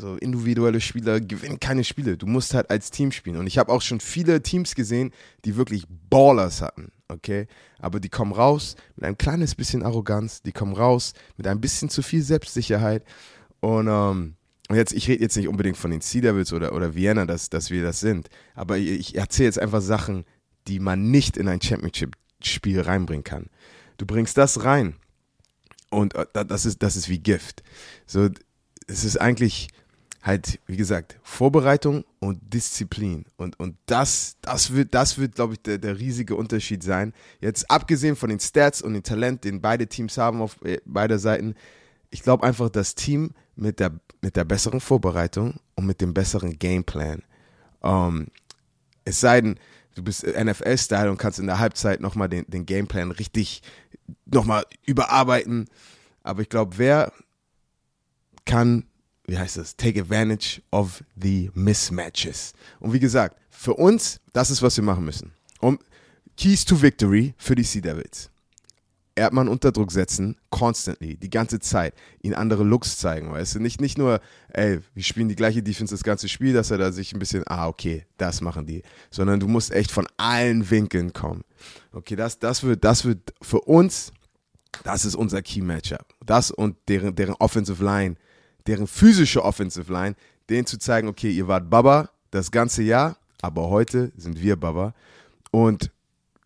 so individuelle Spieler gewinnen keine Spiele. Du musst halt als Team spielen. Und ich habe auch schon viele Teams gesehen, die wirklich Ballers hatten, okay? Aber die kommen raus mit ein kleines bisschen Arroganz, die kommen raus mit ein bisschen zu viel Selbstsicherheit. Und ähm, jetzt, ich rede jetzt nicht unbedingt von den Sea Devils oder, oder Vienna, dass, dass wir das sind. Aber ich, erzähle jetzt einfach Sachen, die man nicht in ein Championship-Spiel reinbringen kann. Du bringst das rein und äh, da- das ist, das ist wie Gift. So, es ist eigentlich halt, wie gesagt, Vorbereitung und Disziplin. Und, und das, das wird, das wird, glaube ich, der, der riesige Unterschied sein. Jetzt abgesehen von den Stats und dem Talent, den beide Teams haben auf äh, beider Seiten, ich glaube einfach, das Team mit der, mit der besseren Vorbereitung und mit dem besseren Gameplan. Ähm, es sei denn, du bist NFL-Style und kannst in der Halbzeit nochmal den, den Gameplan richtig nochmal überarbeiten. Aber ich glaube, wer kann, wie heißt das, take advantage of the mismatches. Und wie gesagt, für uns, das ist, was wir machen müssen. Um Keys to Victory für die Sea Devils. Erdmann unter Druck setzen, constantly, die ganze Zeit, ihn andere Looks zeigen, weißt du, nicht, nicht nur, ey, wir spielen die gleiche Defense das ganze Spiel, dass er da sich ein bisschen, ah, okay, das machen die, sondern du musst echt von allen Winkeln kommen. Okay, das, das wird, das wird für uns, das ist unser Key Matchup. Das und deren, deren Offensive Line, deren physische Offensive Line, denen zu zeigen, okay, ihr wart Baba das ganze Jahr, aber heute sind wir Baba. Und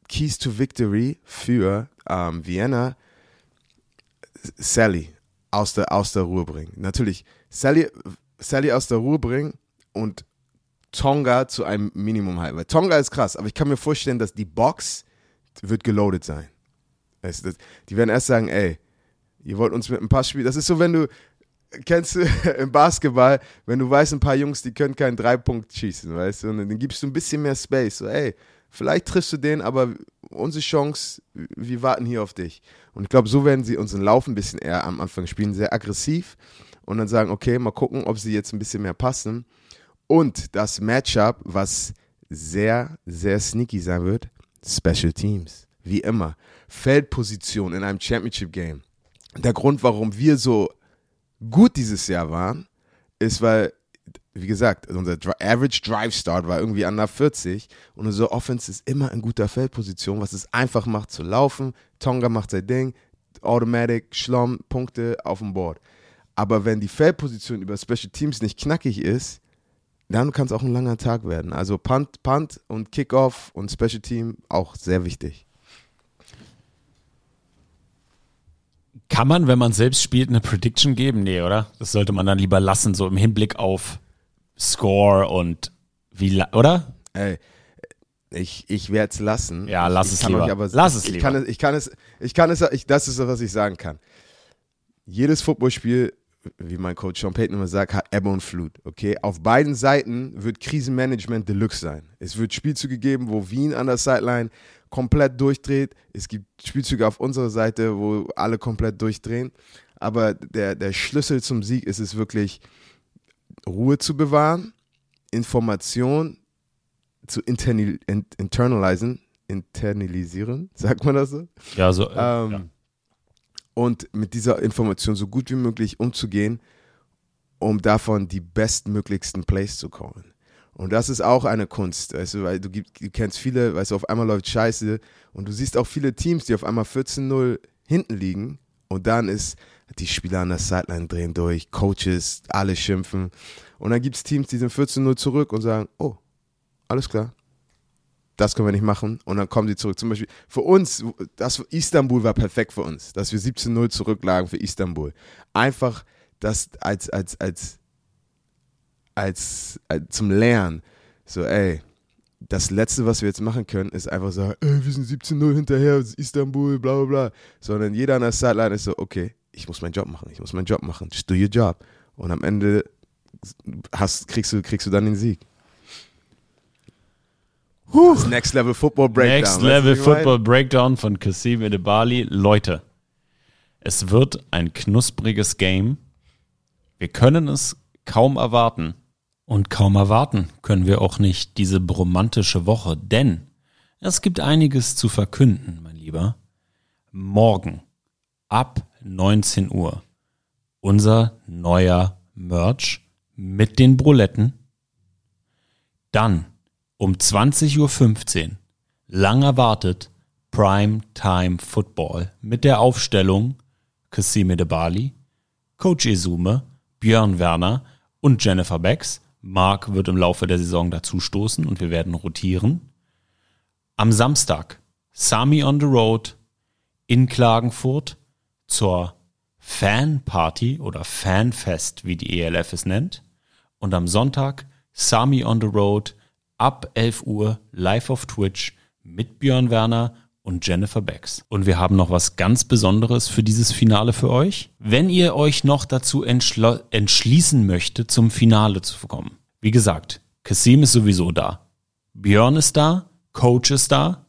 Keys to Victory für ähm, Vienna, Sally aus der, aus der Ruhe bringen. Natürlich, Sally, Sally aus der Ruhe bringen und Tonga zu einem Minimum halten. Weil Tonga ist krass, aber ich kann mir vorstellen, dass die Box wird geloaded sein. Die werden erst sagen, ey, ihr wollt uns mit ein Pass spielen. Das ist so, wenn du, kennst du [laughs] im Basketball, wenn du weißt, ein paar Jungs, die können keinen Dreipunkt schießen, weißt du, und dann gibst du ein bisschen mehr Space. So, ey, vielleicht triffst du den, aber unsere Chance, wir warten hier auf dich. Und ich glaube, so werden sie unseren Lauf ein bisschen eher am Anfang spielen, sehr aggressiv und dann sagen, okay, mal gucken, ob sie jetzt ein bisschen mehr passen. Und das Matchup, was sehr, sehr sneaky sein wird, Special Teams. Wie immer. Feldposition in einem Championship Game. Der Grund, warum wir so gut dieses Jahr waren, ist, weil, wie gesagt, unser Dri- Average Drive Start war irgendwie an der 40 und unsere Offense ist immer in guter Feldposition, was es einfach macht zu laufen. Tonga macht sein Ding, Automatic, Schlamm, Punkte auf dem Board. Aber wenn die Feldposition über Special Teams nicht knackig ist, dann kann es auch ein langer Tag werden. Also Punt, Punt und Kickoff und Special Team auch sehr wichtig. Kann man, wenn man selbst spielt, eine Prediction geben? Nee, oder? Das sollte man dann lieber lassen, so im Hinblick auf Score und wie, oder? Ey, ich, ich werde es lassen. Ja, lass ich es kann lieber. aber, Lass es ich lieber. Kann es, ich kann es, ich kann es, ich, das ist, was ich sagen kann. Jedes Footballspiel, wie mein Coach Sean Payton immer sagt, hat Ebbe und Flut. Okay, auf beiden Seiten wird Krisenmanagement Deluxe sein. Es wird Spielzüge geben, wo Wien an der Sideline komplett durchdreht. Es gibt Spielzüge auf unserer Seite, wo alle komplett durchdrehen. Aber der, der Schlüssel zum Sieg ist es wirklich, Ruhe zu bewahren, Information zu internal, in, internalisieren, internalisieren, [laughs] sagt man das so? Ja, so. äh, Ähm, ja. Und mit dieser Information so gut wie möglich umzugehen, um davon die bestmöglichsten Plays zu callen. Und das ist auch eine Kunst, weißt du, weil du, du kennst viele, weißt du, auf einmal läuft Scheiße und du siehst auch viele Teams, die auf einmal 14-0 hinten liegen und dann ist, die Spieler an der Sideline drehen durch, Coaches, alle schimpfen und dann gibt es Teams, die sind 14-0 zurück und sagen, oh, alles klar, das können wir nicht machen. Und dann kommen sie zurück. Zum Beispiel für uns, das Istanbul war perfekt für uns, dass wir 17-0 zurücklagen für Istanbul. Einfach das als, als, als, als, als zum Lernen. So, ey, das Letzte, was wir jetzt machen können, ist einfach sagen, ey, wir sind 17-0 hinterher, Istanbul, bla bla bla. Sondern jeder an der Sideline ist so, okay, ich muss meinen Job machen, ich muss meinen Job machen, just do your job. Und am Ende hast, kriegst, du, kriegst du dann den Sieg. Das Next Level Football Breakdown. Next Level? Football Breakdown von Kassim Edebali. Leute, es wird ein knuspriges Game. Wir können es kaum erwarten. Und kaum erwarten können wir auch nicht diese bromantische Woche, denn es gibt einiges zu verkünden, mein Lieber. Morgen ab 19 Uhr unser neuer Merch mit den Bruletten. Dann um 20.15 Uhr lang erwartet Prime Time Football mit der Aufstellung Kassime de Bali, Coach Esume, Björn Werner und Jennifer Becks. Mark wird im Laufe der Saison dazustoßen und wir werden rotieren. Am Samstag Sami on the Road in Klagenfurt zur Fanparty oder Fanfest, wie die ELF es nennt. Und am Sonntag Sami on the Road ab 11 Uhr live auf Twitch mit Björn Werner und Jennifer Becks. Und wir haben noch was ganz Besonderes für dieses Finale für euch. Wenn ihr euch noch dazu entschließen möchtet, zum Finale zu kommen. Wie gesagt, Kassim ist sowieso da. Björn ist da, Coach ist da,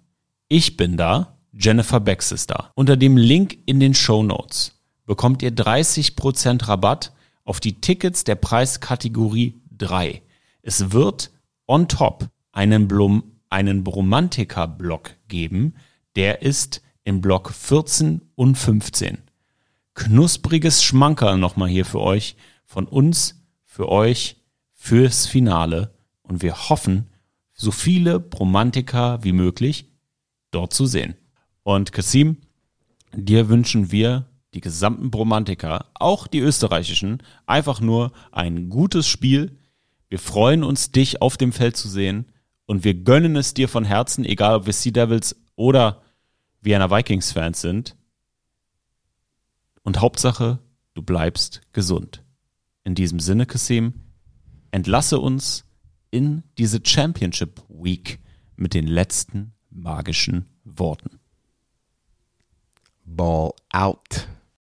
ich bin da, Jennifer Becks ist da. Unter dem Link in den Show Notes bekommt ihr 30% Rabatt auf die Tickets der Preiskategorie 3. Es wird on top einen, Blum, einen Bromantiker-Block geben, der ist im Block 14 und 15. Knuspriges Schmankerl nochmal hier für euch, von uns, für euch, fürs Finale. Und wir hoffen, so viele Bromantiker wie möglich dort zu sehen. Und Kasim, dir wünschen wir, die gesamten Bromantiker, auch die österreichischen, einfach nur ein gutes Spiel. Wir freuen uns, dich auf dem Feld zu sehen und wir gönnen es dir von Herzen, egal ob wir Sea Devils oder Vienna Vikings Fans sind. Und Hauptsache, du bleibst gesund. In diesem Sinne, Kasim, entlasse uns in diese Championship Week mit den letzten magischen Worten. Ball out.